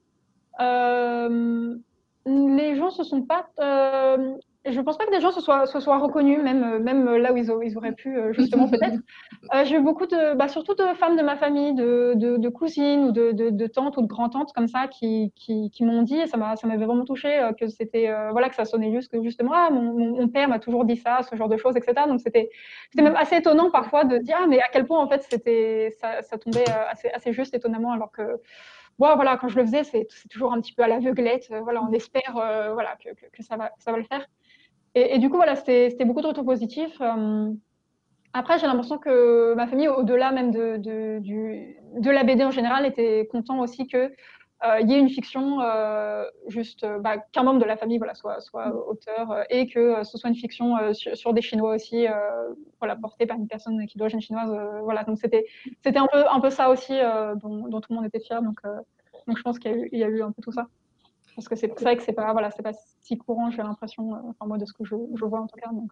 les gens se sont pas. Euh, je pense pas que des gens se soient, se soient reconnus, même, même là où ils, ils auraient pu, euh, justement, peut-être. Euh, j'ai eu beaucoup de. Bah, surtout de femmes de ma famille, de, de, de cousines ou de, de, tantes ou de grand-tantes comme ça qui, qui, qui m'ont dit, et ça m'avait vraiment touché, euh, que c'était. Euh, voilà, que ça sonnait juste que justement, ah, mon, mon père m'a toujours dit ça, ce genre de choses, etc. Donc c'était même assez étonnant parfois de dire, ah, mais à quel point, en fait, c'était ça, ça tombait assez, assez juste, étonnamment, alors que voilà, quand je le faisais, c'est toujours un petit peu à l'aveuglette. Euh, voilà, on espère euh, voilà, que, ça, va, ça va le faire. Et, du coup, voilà, c'était beaucoup de retours positifs. Euh, après, j'ai l'impression que ma famille, au-delà même de, de, de, la BD en général, était content aussi que il y ait une fiction, juste bah, qu'un membre de la famille voilà, soit, soit auteur et que ce soit une fiction sur, des Chinois aussi, voilà, portée par une personne qui d'origine chinoise. voilà, donc c'était un peu, un peu ça aussi dont, dont, tout le monde était fier. Donc, donc je pense qu'il y, y, a eu un peu tout ça. Parce que c'est vrai que c'est pas, voilà, pas si courant, j'ai l'impression, enfin moi de ce que je, je, vois en tout cas. Donc,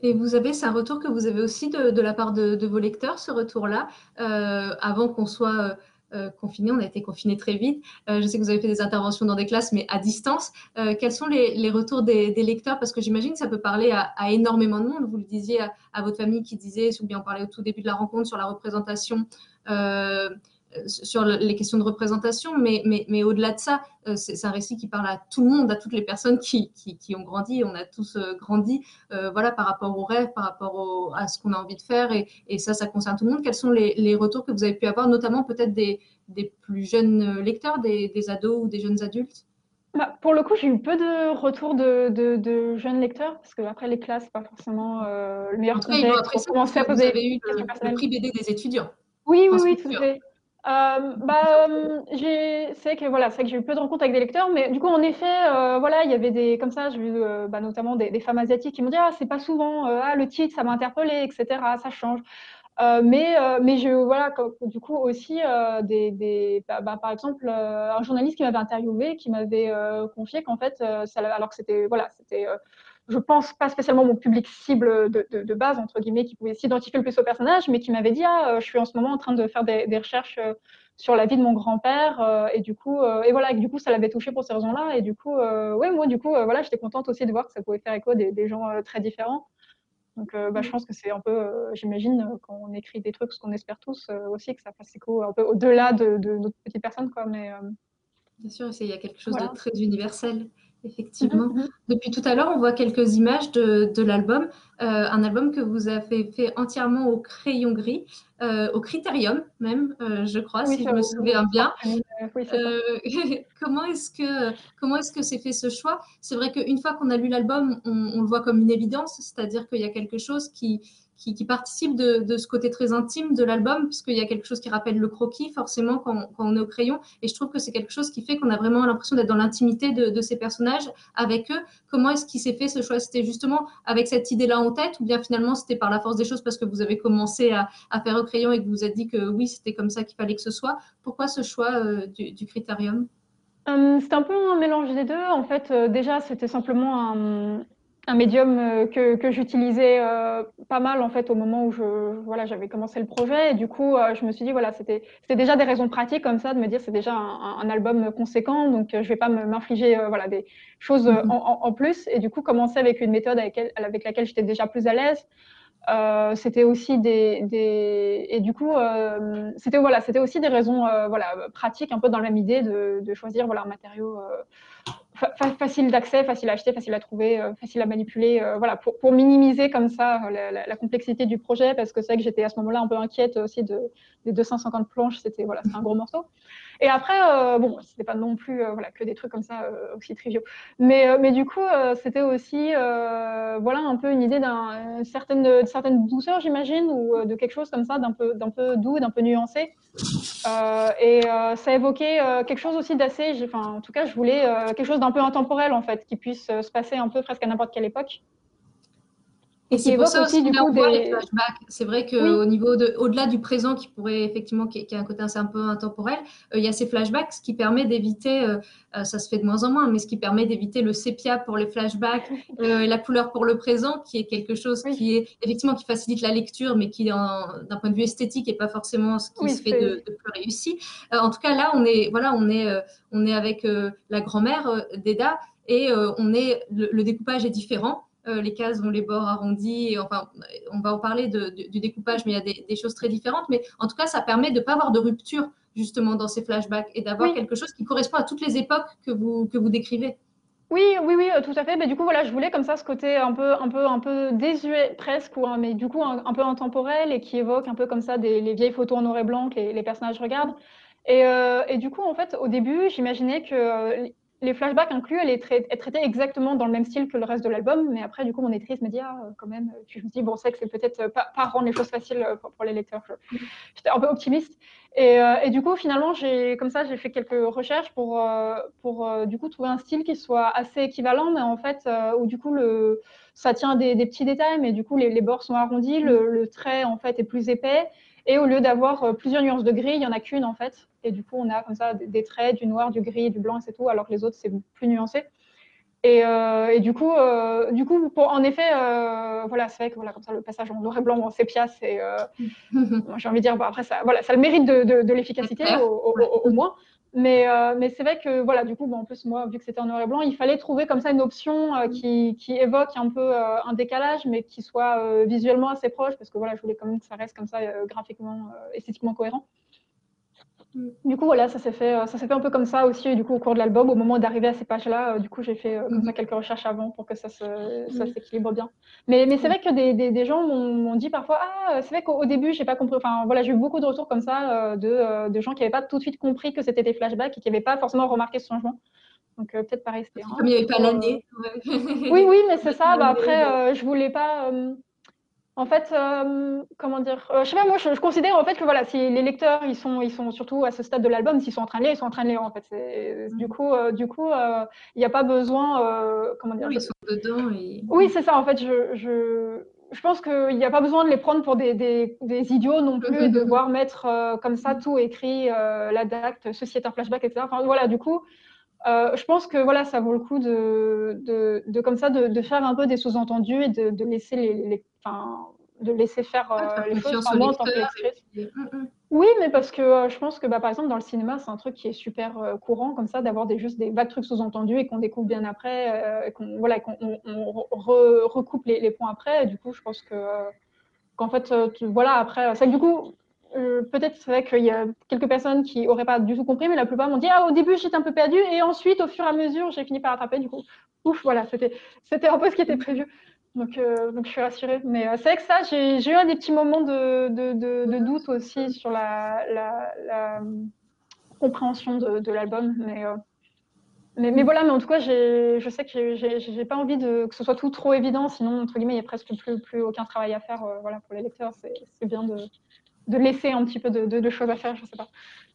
et vous avez, c'est un retour que vous avez aussi de, de la part de, de, vos lecteurs, ce retour-là, euh, avant qu'on soit euh, on a été confinés très vite. Euh, je sais que vous avez fait des interventions dans des classes, mais à distance. Euh, quels sont les, retours des, lecteurs? Parce que j'imagine que ça peut parler à, énormément de monde. Vous le disiez à, votre famille qui disait, ou bien on parlait au tout début de la rencontre sur la représentation sur les questions de représentation, mais, mais, mais au-delà de ça, euh, c'est un récit qui parle à tout le monde, à toutes les personnes qui, qui, ont grandi. On a tous euh, grandi euh, voilà, par rapport aux rêves, par rapport à ce qu'on a envie de faire, et, et, ça, ça concerne tout le monde. Quels sont les, les retours que vous avez pu avoir, notamment peut-être des, des, plus jeunes lecteurs, des, des, ados ou des jeunes adultes? Bah, pour le coup, j'ai eu peu de retours de, de, jeunes lecteurs, parce que après les classes, pas forcément le meilleur contexte pour commencer à poser vous avez eu le, le prix BD des étudiants. Oui, oui, oui, tout à fait. Euh, bah, c'est que voilà, c'est que j'ai eu peu de rencontres avec des lecteurs, mais du coup, en effet, euh, voilà, il y avait des comme ça, j'ai vu euh, bah, notamment des, femmes asiatiques qui m'ont dit ah c'est pas souvent, euh, ah le titre ça m'a interpellé, etc. Ça change. Euh, mais mais je voilà, du coup aussi des, bah, bah par exemple un journaliste qui m'avait interviewé, qui m'avait confié qu'en fait, alors que c'était voilà, c'était je pense pas spécialement mon public cible de, de, de base, entre guillemets, qui pouvait s'identifier le plus au personnage, mais qui m'avait dit Ah, euh, je suis en ce moment en train de faire des, des recherches euh, sur la vie de mon grand-père, euh, et du coup, et voilà, du coup, ça l'avait touché pour ces raisons-là, et du coup, ouais, moi, du coup, voilà, j'étais contente aussi de voir que ça pouvait faire écho des, des gens très différents. Donc, bah, je pense que c'est un peu, j'imagine, quand on écrit des trucs, ce qu'on espère tous aussi, que ça fasse écho un peu au-delà de, de, notre petite personne, quoi, mais. Bien sûr, il y a quelque chose de très universel. Effectivement. Mm-hmm. Depuis tout à l'heure, on voit quelques images de, de l'album, euh, un album que vous avez fait entièrement au crayon gris, euh, au critérium même, euh, je crois, si je me souviens bien. Comment est-ce que comment est-ce que c'est fait ce choix? C'est vrai qu'une fois qu'on a lu l'album, on, on, le voit comme une évidence, c'est-à-dire qu'il y a quelque chose qui qui, qui participe de, ce côté très intime de l'album, puisqu'il y a quelque chose qui rappelle le croquis, forcément, quand, on est au crayon. Et je trouve que c'est quelque chose qui fait qu'on a vraiment l'impression d'être dans l'intimité de, ces personnages avec eux. Comment est-ce qu'il s'est fait ce choix? C'était justement avec cette idée-là en tête, ou bien finalement c'était par la force des choses parce que vous avez commencé à, faire au crayon et que vous vous êtes dit que oui, c'était comme ça qu'il fallait que ce soit? Pourquoi ce choix euh, du, du, critérium? Euh, C'est un peu un mélange des deux. En fait, euh, déjà, c'était simplement un, un médium euh, que, que j'utilisais euh, pas mal en fait au moment où je voilà j'avais commencé le projet. Et du coup euh, je me suis dit voilà c'était c'était déjà des raisons pratiques comme ça de me dire c'est déjà un, un, album conséquent. Donc je vais pas m'infliger voilà des choses mm-hmm. en, en, plus. Et du coup commencer avec une méthode avec, avec laquelle j'étais déjà plus à l'aise euh, c'était aussi des, des, et du coup euh, c'était voilà c'était aussi des raisons euh, voilà pratiques un peu dans la même idée de, de choisir voilà un matériau facile d'accès, facile à acheter, facile à trouver, euh, facile à manipuler, euh, voilà, pour, pour, minimiser comme ça euh, la, la, la, complexité du projet, parce que c'est vrai que j'étais à ce moment-là un peu inquiète aussi de, des 250 planches, c'était voilà, un gros morceau. Et après, euh, bon, c'était pas non plus voilà, que des trucs comme ça aussi triviaux, mais, mais du coup, c'était aussi voilà, un peu une idée d'une certaine, certaine douceur, j'imagine, ou de quelque chose comme ça, d'un peu, peu doux, d'un peu nuancé. et ça évoquait quelque chose aussi d'assez, enfin, en tout cas, je voulais quelque chose d'un peu intemporel en fait, qui puisse euh, se passer un peu presque à n'importe quelle époque. Et c'est pour ça aussi, du coup, des... flashbacks. C'est vrai qu'au au niveau de, au-delà du présent, qui pourrait effectivement, qui, qui a un côté assez un peu intemporel, euh, il y a ces flashbacks, ce qui permet d'éviter, euh, ça se fait de moins en moins, mais ce qui permet d'éviter le sépia pour les flashbacks, et la couleur pour le présent, qui est quelque chose qui est effectivement qui facilite la lecture, mais qui, d'un point de vue esthétique, n'est pas forcément ce qui se fait de, de, plus réussi. en tout cas, là, on est, voilà, on est, on est avec la grand-mère d'Eda et on est, le, découpage est différent. Les cases ont les bords arrondis. Et, enfin, on va en parler de, du découpage, mais il y a des, choses très différentes. Mais en tout cas, ça permet de ne pas avoir de rupture justement dans ces flashbacks et d'avoir quelque chose qui correspond à toutes les époques que vous, que vous décrivez. Oui, oui, oui, tout à fait. Mais du coup, voilà, je voulais comme ça ce côté un peu, un peu, un peu désuet presque, ou, mais du coup un, peu intemporel et qui évoque un peu comme ça des, les vieilles photos en noir et blanc que les, les personnages regardent. Et, euh, et, du coup, en fait, au début, j'imaginais que les flashbacks inclus, elle est, traitée exactement dans le même style que le reste de l'album, mais après, du coup, mon éditrice me dit, ah, quand même, tu me dis, bon, c'est que c'est peut-être euh, pas, rendre les choses faciles euh, pour, les lecteurs. J'étais un peu optimiste. Et, euh, et du coup, finalement, j'ai, comme ça, j'ai fait quelques recherches pour, pour du coup, trouver un style qui soit assez équivalent, mais en fait, où du coup, le, ça tient des, des, petits détails, mais du coup, les, bords sont arrondis, le, le, trait, en fait, est plus épais. Et au lieu d'avoir plusieurs nuances de gris, il n'y en a qu'une, en fait. Et du coup, on a comme ça des traits, du noir, du gris, du blanc, et c'est tout, alors que les autres, c'est plus nuancé. Et, euh, et, du coup, euh, du coup pour, en effet, euh, voilà, c'est vrai que voilà, comme ça, le passage en noir et blanc en sépia, c'est, j'ai envie de dire, bon, après, ça, voilà, ça le mérite de, de, de l'efficacité, au, au, au, moins. Mais, mais c'est vrai que, voilà, du coup, bon, en plus, moi, vu que c'était en noir et blanc, il fallait trouver comme ça une option euh, qui, qui, évoque un peu un décalage, mais qui soit visuellement assez proche, parce que voilà, je voulais quand même que ça reste comme ça, graphiquement, esthétiquement cohérent. Mm. Du coup, voilà, ça s'est fait, euh, ça s'est fait un peu comme ça aussi. du coup, au cours de l'album, au moment d'arriver à ces pages-là, euh, du coup, j'ai fait euh, comme ça mm. quelques recherches avant pour que ça, se, ça mm. s'équilibre bien. Mais, mais c'est vrai que des, des, des gens m'ont, dit parfois, ah, c'est vrai qu'au début, j'ai pas compris. Enfin, voilà, j'ai eu beaucoup de retours comme ça de, de gens qui n'avaient pas tout de suite compris que c'était des flashbacks et qui n'avaient pas forcément remarqué ce changement. Donc peut-être pareil, c'était. Comme il n'y avait pas l'année. oui, oui, mais c'est ça. Bah, après, je voulais pas. En fait, euh, comment dire euh, Je sais pas, moi, je, je, considère en fait que voilà, si les lecteurs, ils sont, ils sont surtout à ce stade de l'album, s'ils sont en train de lire, ils sont en train de lire. En fait, mm. du coup, euh, du coup, euh, il n'y a pas besoin, euh, comment dire Ils sont dedans. Et... Oui, c'est ça. En fait, je, je, je pense qu'il n'y a pas besoin de les prendre pour des, des, des idiots non plus, et de devoir mettre comme ça tout écrit, la date, ceci est un flashback, etc. Enfin, voilà, du coup. Euh, je pense que voilà, ça vaut le coup de, de, de comme ça, de, de, faire un peu des sous-entendus et de, laisser les, les enfin, de laisser faire euh, les choses en tant que mm, mm. Oui, mais parce que euh, je pense que bah, par exemple dans le cinéma, c'est un truc qui est super euh, courant comme ça, d'avoir des juste des vagues trucs sous-entendus et qu'on découvre bien après, qu'on voilà, qu'on on, re, recoupe les, les, points après. Et du coup, je pense que qu'en fait, tu, voilà, après, c'est que du coup, euh, peut-être c'est vrai qu'il y a quelques personnes qui n'auraient pas du tout compris, mais la plupart m'ont dit ah au début j'étais un peu perdue et ensuite au fur et à mesure j'ai fini par rattraper. Du coup, ouf, voilà, c'était un peu ce qui était prévu. Donc, euh, donc je suis rassurée. Mais euh, c'est vrai que ça, j'ai eu un des petits moments de, de, doute aussi sur la, compréhension de, l'album, mais, mais, mais voilà. Mais en tout cas, je sais que j'ai pas envie que ce soit tout trop évident, sinon entre guillemets il n'y a presque plus plus aucun travail à faire. voilà pour les lecteurs, c'est bien de de laisser un petit peu de, de, de, choses à faire, je sais pas.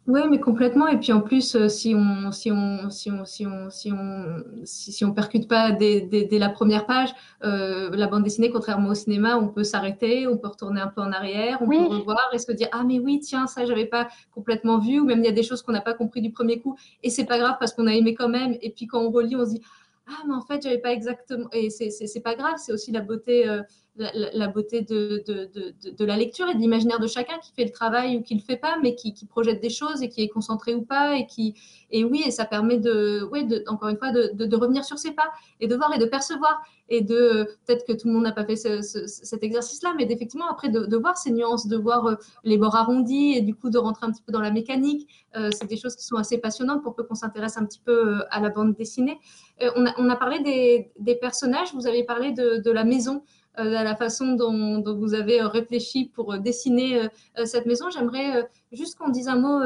Oui, mais complètement. Et puis en plus, euh, si on si on si on si on si on si, si on percute pas dès, dès, dès, la première page, euh, la bande dessinée, contrairement au cinéma, on peut s'arrêter, on peut retourner un peu en arrière, on oui. peut revoir et se dire ah mais oui tiens ça j'avais pas complètement vu ou même il y a des choses qu'on n'a pas compris du premier coup et c'est pas grave parce qu'on a aimé quand même. Et puis quand on relit, on se dit ah mais en fait j'avais pas exactement et c'est pas grave c'est aussi la beauté euh, la, beauté de, de, de, la lecture et de l'imaginaire de chacun qui fait le travail ou qui le fait pas mais qui, projette des choses et qui est concentré ou pas et qui et oui et ça permet de ouais encore une fois de, revenir sur ses pas et de voir et de percevoir et de peut-être que tout le monde n'a pas fait cet exercice là mais d'effectivement après de, voir ces nuances de voir euh, les bords arrondis et du coup de rentrer un petit peu dans la mécanique euh, c'est des choses qui sont assez passionnantes pour peu qu'on s'intéresse un petit peu à la bande dessinée. On a, parlé des, des, personnages, vous avez parlé de, la maison, euh, à la façon dont, vous avez réfléchi pour dessiner euh, cette maison. J'aimerais juste qu'on dise un mot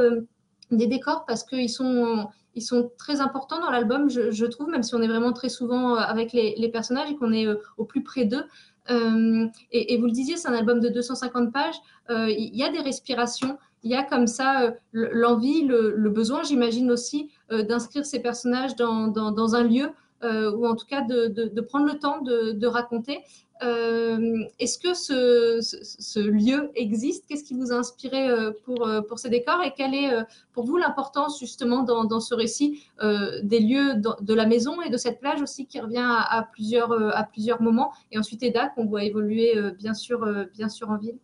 des décors parce qu'ils sont, ils sont très importants dans l'album, je, trouve, même si on est vraiment très souvent avec les, personnages et qu'on est au plus près d'eux. Euh, et, vous le disiez, c'est un album de 250 pages. Il y a des respirations, il y a comme ça l'envie, le, besoin, j'imagine aussi, euh, d'inscrire ces personnages dans, un lieu euh, ou en tout cas de, prendre le temps de raconter. Euh, est-ce que ce, lieu existe? Qu'est-ce qui vous a inspiré pour, pour ces décors? Et quelle est pour vous l'importance justement dans, ce récit des lieux de la maison et de cette plage aussi qui revient à, plusieurs, à plusieurs moments? Et ensuite Eda qu'on voit évoluer bien, sûr, bien sûr en ville.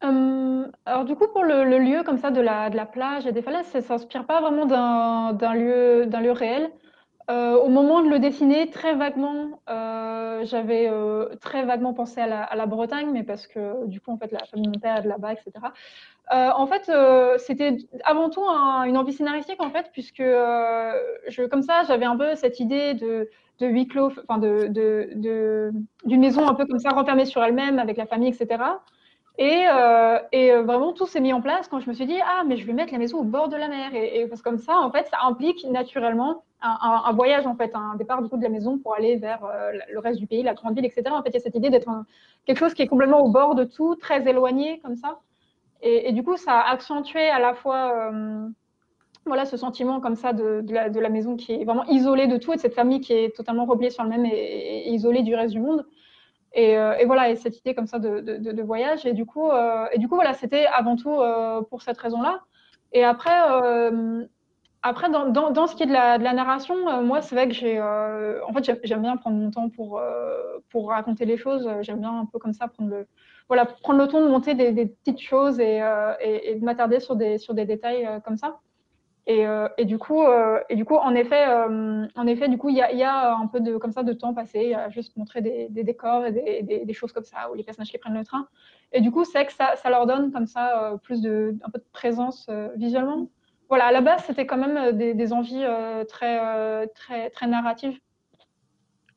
Alors du coup, pour le, lieu comme ça de la, de la plage et des falaises, ça s'inspire pas vraiment d'un lieu, lieu réel. Euh, au moment de le dessiner, très vaguement, euh, j'avais euh, très vaguement pensé à la, à la, Bretagne, mais parce que du coup, en fait, la famille de mon père est là-bas, etc. en fait, c'était avant tout une envie scénaristique, en fait, puisque je, comme ça, j'avais un peu cette idée de, de huis clos, enfin, de, de, de, d'une maison un peu comme ça, renfermée sur elle-même, avec la famille, etc. Et, euh, euh, vraiment, tout s'est mis en place quand je me suis dit, ah, mais je vais mettre la maison au bord de la mer. Et, parce que comme ça, en fait, ça implique naturellement un, voyage, en fait, un départ du coup de la maison pour aller vers euh, le reste du pays, la grande ville, etc. En fait, il y a cette idée d'être quelque chose qui est complètement au bord de tout, très éloigné, comme ça. Et, du coup, ça a accentué à la fois voilà, ce sentiment comme ça de, de, la, de, la, maison qui est vraiment isolée de tout et de cette famille qui est totalement repliée sur elle-même et, isolée du reste du monde. Euh, et, voilà, et cette idée comme ça de, voyage. Et du coup, euh, et du coup voilà, c'était avant tout euh, pour cette raison-là. Et après, après dans, dans, ce qui est de la, narration, moi, c'est vrai que j'ai. en fait, j'aime bien prendre mon temps pour, pour raconter les choses. J'aime bien un peu comme ça prendre le, voilà, prendre le temps de monter des, petites choses et, et, et de m'attarder sur des, sur des détails comme ça. Et, euh, et, du coup, euh, et du coup, en effet, euh, en effet, du coup, il y a, y a, un peu de comme ça de temps passé à juste montrer des, des décors et des, des, choses comme ça ou les personnages qui prennent le train. Et du coup, c'est que ça, ça, leur donne comme ça plus de un peu de présence visuellement. Voilà, à la base, c'était quand même des, envies très très très narratives.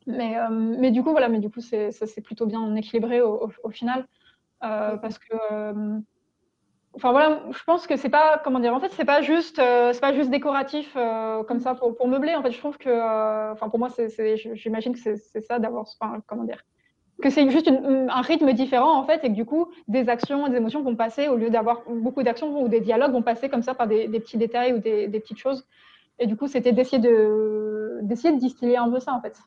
Mais, mais du coup, voilà, mais du coup, c'est plutôt bien équilibré au, au, au final parce que Enfin voilà, je pense que c'est pas comment dire. En fait, c'est pas juste, euh, c'est pas juste décoratif euh, comme ça pour, pour, meubler. En fait, je trouve que, euh, enfin pour moi, c'est, j'imagine que c'est, ça d'avoir, enfin, comment dire, que c'est juste un rythme différent en fait, et que du coup, des actions, des émotions vont passer au lieu d'avoir beaucoup d'actions ou des dialogues vont passer comme ça par des, des petits détails ou des, des, petites choses. Et du coup, c'était d'essayer de, d'essayer de distiller un peu ça en fait.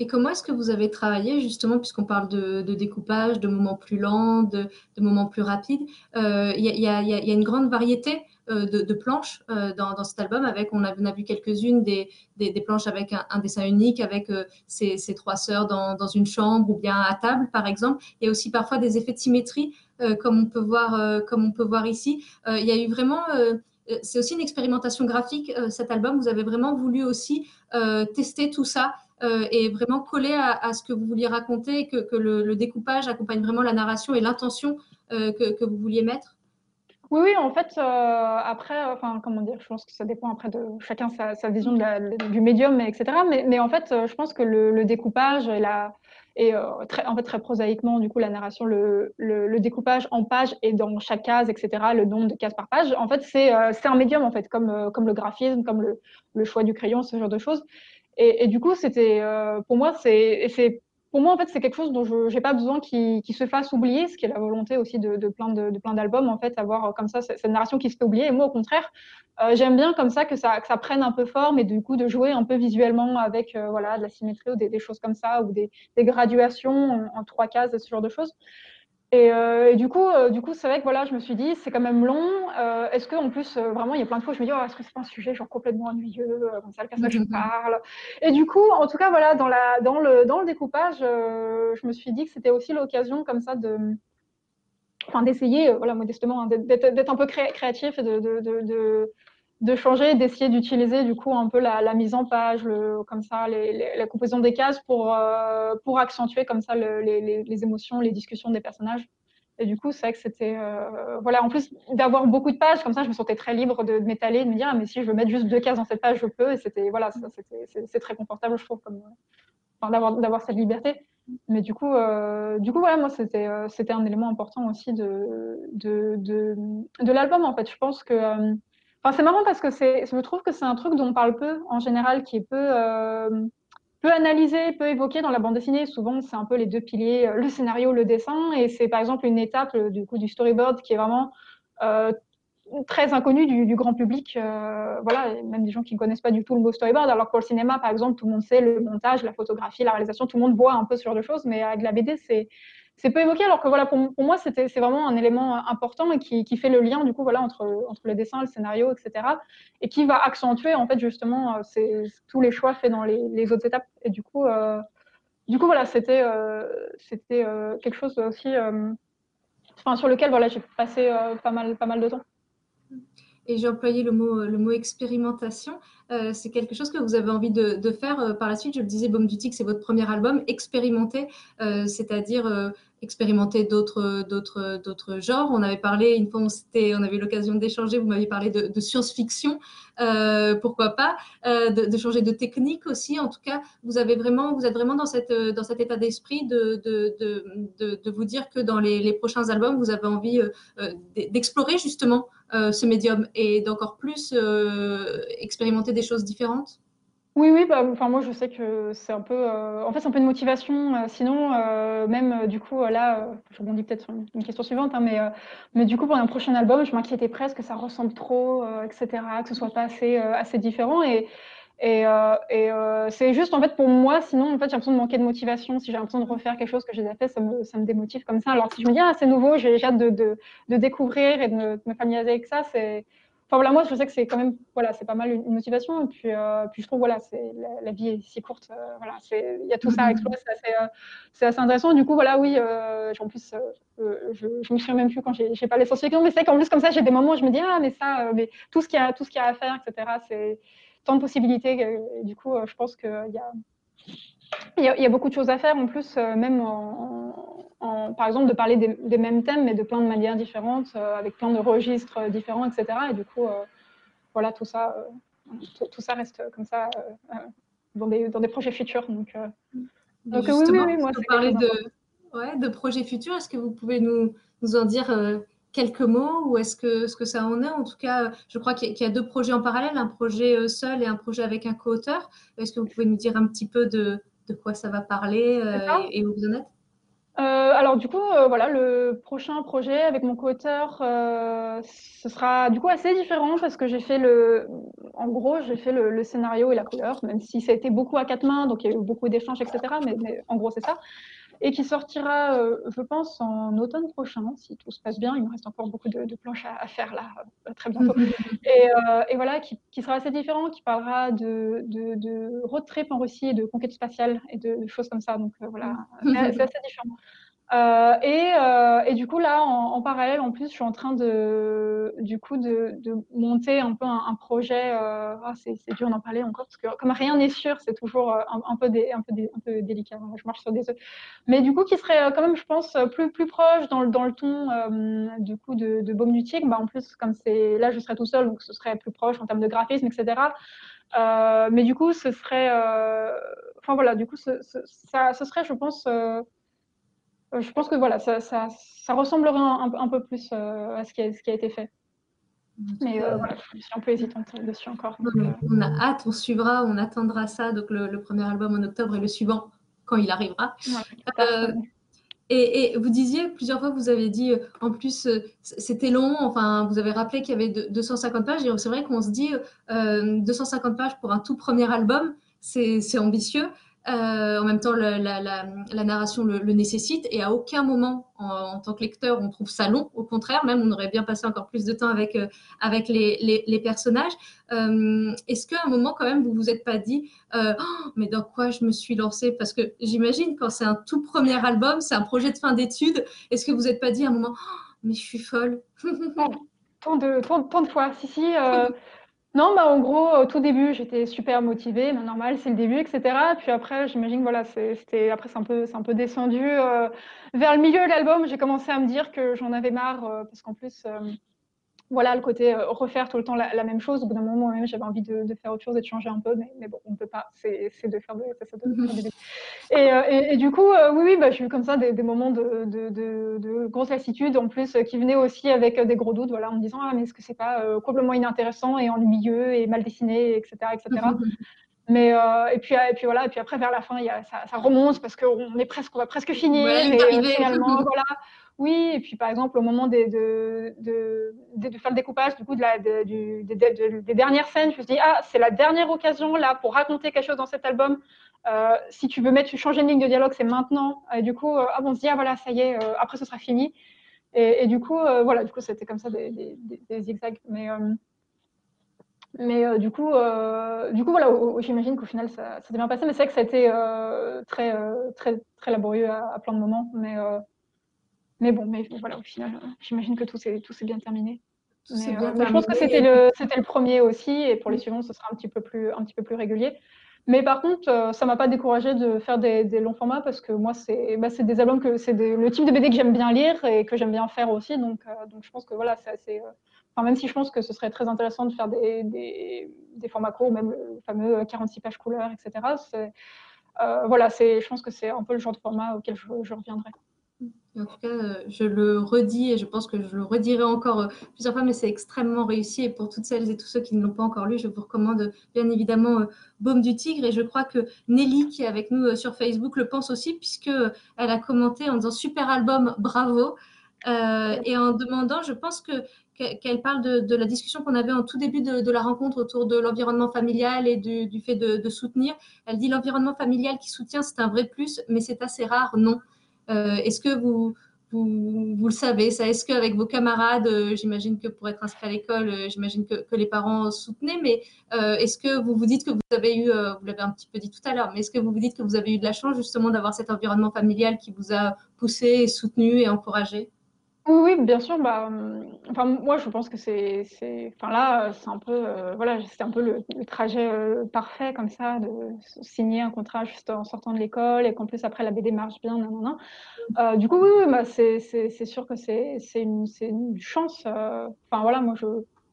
Et comment est-ce que vous avez travaillé justement, puisqu'on parle de, découpage, de moments plus lents, de, moments plus rapides Il y, a, une grande variété euh, de, planches euh, dans, cet album. Avec, on a, vu quelques-unes des, planches avec un, dessin unique, avec euh, ces, trois sœurs dans, une chambre ou bien à table, par exemple. Il y a aussi parfois des effets de symétrie, comme on peut voir, ici. il y a eu vraiment c'est aussi une expérimentation graphique, cet album. Vous avez vraiment voulu aussi tester tout ça et vraiment coller à, ce que vous vouliez raconter, que, le, découpage accompagne vraiment la narration et l'intention euh, que, vous vouliez mettre? Oui, oui, en fait, euh, après, enfin, comment dire, je pense que ça dépend après de chacun sa, vision du médium, etc. Mais, en fait, je pense que le, découpage et très, en fait, très prosaïquement, du coup, la narration, le, découpage en page et dans chaque case, etc., le nombre de cases par page, en fait, c'est un médium, en fait, comme, comme le graphisme, comme le, choix du crayon, ce genre de choses. Et, du coup, c'était euh, pour moi, c'est pour moi, en fait, c'est quelque chose dont je n'ai pas besoin qu'il se fasse oublier, ce qui est la volonté aussi de, plein de, plein d'albums, en fait, avoir euh, comme ça cette narration qui se fait oublier. Et moi, au contraire, euh, j'aime bien comme ça que, ça prenne un peu forme et du coup de jouer un peu visuellement avec voilà de la symétrie ou des, choses comme ça ou des, des graduations en, en, trois cases, ce genre de choses. Et, du coup, du coup, c'est vrai que voilà, je me suis dit, c'est quand même long. est-ce que en plus, vraiment, il y a plein de fois, je me dis, oh, est-ce que c'est pas un sujet genre complètement ennuyeux, comme ça, le personnage je parle. Et du coup, en tout cas, voilà, dans la, dans le, dans le découpage, je me suis dit que c'était aussi l'occasion comme ça de, enfin, d'essayer, voilà, modestement, hein, d'être un peu créatif et de, de, de, de changer, d'essayer d'utiliser du coup un peu la, mise en page, le, comme ça, les, la composition des cases pour, euh, pour accentuer comme ça les, les, émotions, les discussions des personnages. Et du coup, c'est vrai que c'était, euh, voilà, en plus d'avoir beaucoup de pages, comme ça, je me sentais très libre de, m'étaler, de me dire, ah, mais si je veux mettre juste deux cases dans cette page, je peux. Et c'était, voilà, c'est très confortable, je trouve, comme, enfin, d'avoir, cette liberté. Mais du coup, euh, du coup, voilà, moi, c'était, c'était un élément important aussi de, de, de, de l'album, en fait. Je pense que c'est marrant parce que je trouve que c'est un truc dont on parle peu en général, qui est peu, euh, peu analysé, peu évoqué dans la bande dessinée. Souvent, c'est un peu les deux piliers, euh, le scénario, le dessin, et c'est par exemple une étape euh, du storyboard qui est vraiment très inconnue du, grand public. voilà, même des gens qui ne connaissent pas du tout le mot storyboard. Alors que pour le cinéma, par exemple, tout le monde sait le montage, la photographie, la réalisation, tout le monde voit un peu ce genre de choses, mais avec la BD, c'est c'est peu évoqué, alors que voilà, pour, pour moi, c'est vraiment un élément important et qui, qui, fait le lien du coup voilà entre, entre le dessin, le scénario, etc. Et qui va accentuer en fait justement euh, tous les choix faits dans les, autres étapes. Et du coup, euh, du coup voilà, c'était euh, c'était quelque chose aussi, enfin, sur lequel voilà, j'ai passé pas mal pas mal de temps. Et j'ai employé le mot, le mot expérimentation. Euh, c'est quelque chose que vous avez envie de, faire euh, par la suite. Je le disais, Baume du c'est votre premier album. Expérimenter, euh, c'est-à-dire expérimenter d'autres, d'autres, d'autres genres. On avait parlé, une fois on, on avait eu l'occasion d'échanger, vous m'aviez parlé de, science-fiction, pourquoi pas, de, changer de technique aussi. En tout cas, vous, avez vraiment, vous êtes vraiment dans, cette, dans cet état d'esprit de, de, vous dire que dans les, les, prochains albums, vous avez envie d'explorer justement ce médium et d'encore plus expérimenter choses différentes? Oui, oui, bah, enfin, moi je sais que c'est un peu, euh, en fait, c'est un peu une motivation. Euh, sinon, euh, même du coup, là, je rebondis peut-être sur une, question suivante, hein, mais, mais du coup, pour un prochain album, je m'inquiétais presque que ça ressemble trop, etc., que ce soit pas assez, assez différent. Et, et, c'est juste, en fait, pour moi, sinon, en fait, j'ai l'impression de manquer de motivation. Si j'ai l'impression de refaire quelque chose que j'ai déjà fait, ça me, ça me démotive comme ça. Alors, si je me dis, ah, c'est nouveau, j'ai hâte de, de, de, découvrir et de me, de me familiariser avec ça, c'est Enfin voilà, moi je sais que c'est quand même, voilà, c'est pas mal une, motivation. Et puis, euh, puis je trouve, voilà, c'est la, vie est si courte, euh, voilà, il y a tout ça à explorer, c'est assez, euh, assez, intéressant. Du coup, voilà, oui, en plus, je, je me souviens même plus quand j'ai pas l'essentiel, mais c'est qu'en plus comme ça, j'ai des moments où je me dis ah mais ça, mais tout ce qu'il y a, tout ce qu'il y a à faire, etc. C'est tant de possibilités. du coup, je pense qu'il y a il y, a, beaucoup de choses à faire en plus, même en, par exemple, de parler des, mêmes thèmes, mais de plein de manières différentes, euh, avec plein de registres différents, etc. Et du coup, euh, voilà, tout ça, euh, tout, ça reste comme ça dans des, dans, des, projets futurs. Donc, donc oui, oui, oui, moi, parler de, ouais, de projets futurs. Est-ce que vous pouvez nous, nous en dire quelques mots ou est-ce que, ce que ça en est? En tout cas, je crois qu'il y, a deux projets en parallèle, un projet seul et un projet avec un co-auteur. Est-ce que vous pouvez nous dire un petit peu de, de quoi ça va parler et où vous en êtes? Euh, alors du coup, euh, voilà, le prochain projet avec mon co-auteur, euh, ce sera du coup assez différent parce que j'ai fait le, en gros, j'ai fait le, scénario et la couleur, même si ça a été beaucoup à quatre mains, donc il y a eu beaucoup d'échanges, etc. mais, en gros, c'est ça et qui sortira, euh, je pense, en automne prochain, si tout se passe bien. Il me reste encore beaucoup de, planches à, faire là, euh, très bientôt. Euh, et, voilà, qui, sera assez différent, qui parlera de, de, road trip en Russie et de conquête spatiale et de, choses comme ça. Donc voilà, c'est assez différent. Euh, et, euh, et, du coup, là, en, parallèle, en plus, je suis en train de, du coup, de, de monter un peu un, projet. Euh, ah, c'est dur d'en parler encore parce que comme rien n'est sûr, c'est toujours un, peu des, un, peu un peu délicat. Je marche sur des œufs. Mais du coup, qui serait quand même, je pense, plus, plus proche dans dans le ton du coup de, de Tigre. Bah, en plus, comme c'est là, je serais tout seul, donc ce serait plus proche en termes de graphisme, etc. mais du coup, ce serait, enfin voilà, du coup, ce, ça, ce serait, je pense euh, je pense que voilà, ça, ça, ça ressemblerait un, peu plus euh, à ce qui, a, ce qui a été fait. Mais euh, voilà, je suis un peu hésitante dessus encore. on a hâte, on suivra, on attendra ça, donc le, premier album en octobre et le suivant quand il arrivera. et, vous disiez plusieurs fois, vous avez dit, en plus, c'était long, enfin, vous avez rappelé qu'il y avait 250 pages, et c'est vrai qu'on se dit, 250 pages pour un tout premier album, c'est ambitieux. En même temps, la, narration le, nécessite et à aucun moment, en, tant que lecteur, on trouve ça long. Au contraire, même, on aurait bien passé encore plus de temps avec, avec les, personnages. Est-ce qu'à un moment, quand même, vous vous êtes pas dit, oh, mais dans quoi je me suis lancée Parce que j'imagine, quand c'est un tout premier album, c'est un projet de fin d'études, est-ce que vous n'êtes pas dit à un moment, oh, mais je suis folle? Tant de, tant, de fois. Si, si. Euh, non, bah, en gros, au tout début, j'étais super motivée. Normal, c'est le début, etc. Puis après, j'imagine, voilà, c'était, après, c'est un peu, c'est un peu descendu. Euh, vers le milieu de l'album, j'ai commencé à me dire que j'en avais marre, euh, parce qu'en plus, voilà, le côté euh, refaire tout le temps la, même chose. Au bout d'un moment, moi-même, j'avais envie de, faire autre chose et de changer un peu, mais, bon, on ne peut pas. C'est de faire de, de, et, euh, et, et, du coup, euh, oui, oui, bah, j'ai eu comme ça des, moments de, de, grosse lassitude, en plus, qui venaient aussi avec des gros doutes, voilà, en me disant, ah, mais est-ce que c'est pas complètement inintéressant et ennuyeux et mal dessiné, etc., etc. Mais et puis et puis voilà et puis après vers la fin y a, ça, ça, remonte parce qu'on est presque on va presque finir ouais, et finalement voilà oui, et puis par exemple, au moment de, de, faire le découpage du coup, de la, du, des dernières scènes, je me suis dit, ah, c'est la dernière occasion là pour raconter quelque chose dans cet album. Euh, si tu veux mettre, changer une ligne de dialogue, c'est maintenant. Et du coup, euh, ah, on se dit, ah voilà, ça y est, euh, après ce sera fini. Et, du coup, voilà, du coup, c'était comme ça des, des, zigzags. Mais, mais du coup, du coup, voilà, j'imagine qu'au final, ça, s'est bien passé. Mais c'est vrai que ça a été très, très, très laborieux à, à, plein de moments. Mais mais bon, mais voilà, au final, euh, j'imagine que tout s'est bien terminé. Euh, je pense que c'était le, le premier aussi, et pour les suivants, ce sera un petit peu plus, un petit peu plus régulier. Mais par contre, euh, ça m'a pas découragé de faire des, longs formats parce que moi, c'est bah, des albums que c'est le type de BD que j'aime bien lire et que j'aime bien faire aussi. Donc, donc je pense que voilà, c'est assez. Enfin, même si je pense que ce serait très intéressant de faire des, des, formats courts, même le fameux 46 pages couleurs, etc. voilà, je pense que c'est un peu le genre de format auquel je reviendrai. En tout cas, euh, je le redis et je pense que je le redirai encore euh, plusieurs fois, mais c'est extrêmement réussi. Et pour toutes celles et tous ceux qui ne l'ont pas encore lu, je vous recommande bien évidemment euh, Baume du Tigre. Et je crois que Nelly, qui est avec nous sur Facebook, le pense aussi, puisqu'elle a commenté en disant super album, bravo. et en demandant, je pense que qu'elle parle de, la discussion qu'on avait en tout début de, la rencontre autour de l'environnement familial et du, fait de, soutenir. Elle dit l'environnement familial qui soutient, c'est un vrai plus, mais c'est assez rare, non. Euh, est-ce que vous, vous, le savez, ça? Est-ce qu'avec vos camarades, euh, j'imagine que pour être inscrit à l'école, euh, j'imagine que, les parents soutenaient, mais est-ce que vous vous dites que vous avez eu, vous l'avez un petit peu dit tout à l'heure, mais est-ce que vous vous dites que vous avez eu de la chance justement d'avoir cet environnement familial qui vous a poussé, soutenu et encouragé? Oui, bien sûr. Bah, enfin, moi, je pense que c'est, enfin là, c'est un peu, euh, voilà, c'est un peu le, trajet euh, parfait comme ça, de signer un contrat juste en sortant de l'école et qu'en plus après la BD marche bien, non, non, non. Euh, du coup, oui, oui bah, c'est, sûr que c'est, une, une, chance. Enfin voilà, moi je,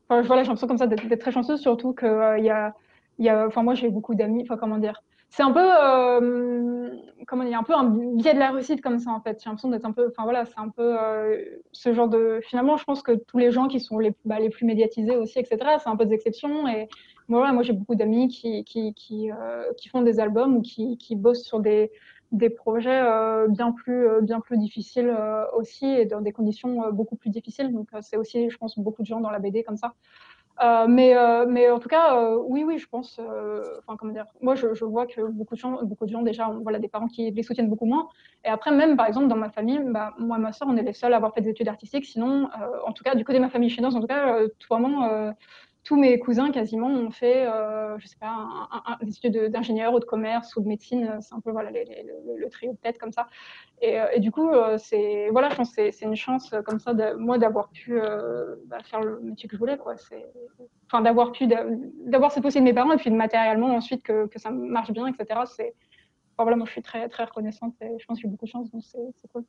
enfin, voilà, j'ai l'impression comme ça d'être, très chanceuse, surtout que il y a, il y a, enfin moi j'ai beaucoup d'amis, enfin comment dire c'est un peu, euh, comment dire, un peu un biais de la réussite comme ça en fait. J'ai l'impression d'être un peu, enfin voilà, c'est un peu euh, ce genre de. Finalement, je pense que tous les gens qui sont les, bah, les plus médiatisés aussi, etc. C'est un peu des exceptions. Et voilà, moi j'ai beaucoup d'amis qui qui, qui, euh, qui, font des albums ou qui, qui bossent sur des des projets bien plus bien plus difficiles aussi et dans des conditions beaucoup plus difficiles. Donc c'est aussi, je pense, beaucoup de gens dans la BD comme ça. Euh, mais, euh, mais en tout cas, euh, oui, oui, je pense. Enfin, comment dire Moi, je, je, vois que beaucoup de gens, beaucoup de gens déjà, ont, voilà, des parents qui les soutiennent beaucoup moins. Et après, même par exemple, dans ma famille, bah, moi et ma soeur, on est les seuls à avoir fait des études artistiques. Sinon, en tout cas, du côté de ma famille chinoise, en tout cas, tout vraiment tous mes cousins quasiment ont fait, euh, je sais pas, un, des études d'ingénieur ou de commerce ou de médecine. C'est un peu voilà le, trio de tête comme ça. Et, euh, du coup, euh, c'est voilà, je pense c'est une chance euh, comme ça de, moi d'avoir pu bah, faire le métier que je voulais, enfin d'avoir pu d'avoir cette possibilité de mes parents et puis matériellement ensuite que, que ça marche bien, etc. C'est voilà, moi je suis très très reconnaissante et je pense que j'ai beaucoup de chance, donc c'est cool.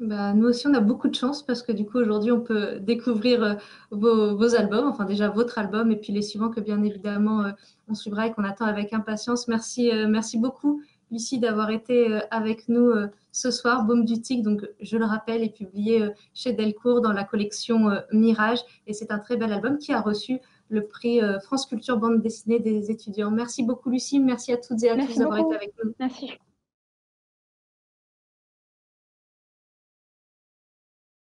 Bah, nous aussi, on a beaucoup de chance parce que du coup, aujourd'hui, on peut découvrir euh, vos, albums, enfin déjà votre album et puis les suivants que bien évidemment euh, on suivra et qu'on attend avec impatience. Merci, euh, merci beaucoup, Lucie, d'avoir été avec nous ce soir. Baume du Tic, donc je le rappelle, est publié chez Delcourt dans la collection Mirage et c'est un très bel album qui a reçu le prix France Culture Bande dessinée des étudiants. Merci beaucoup, Lucie. Merci à toutes et à tous d'avoir été avec nous. Merci.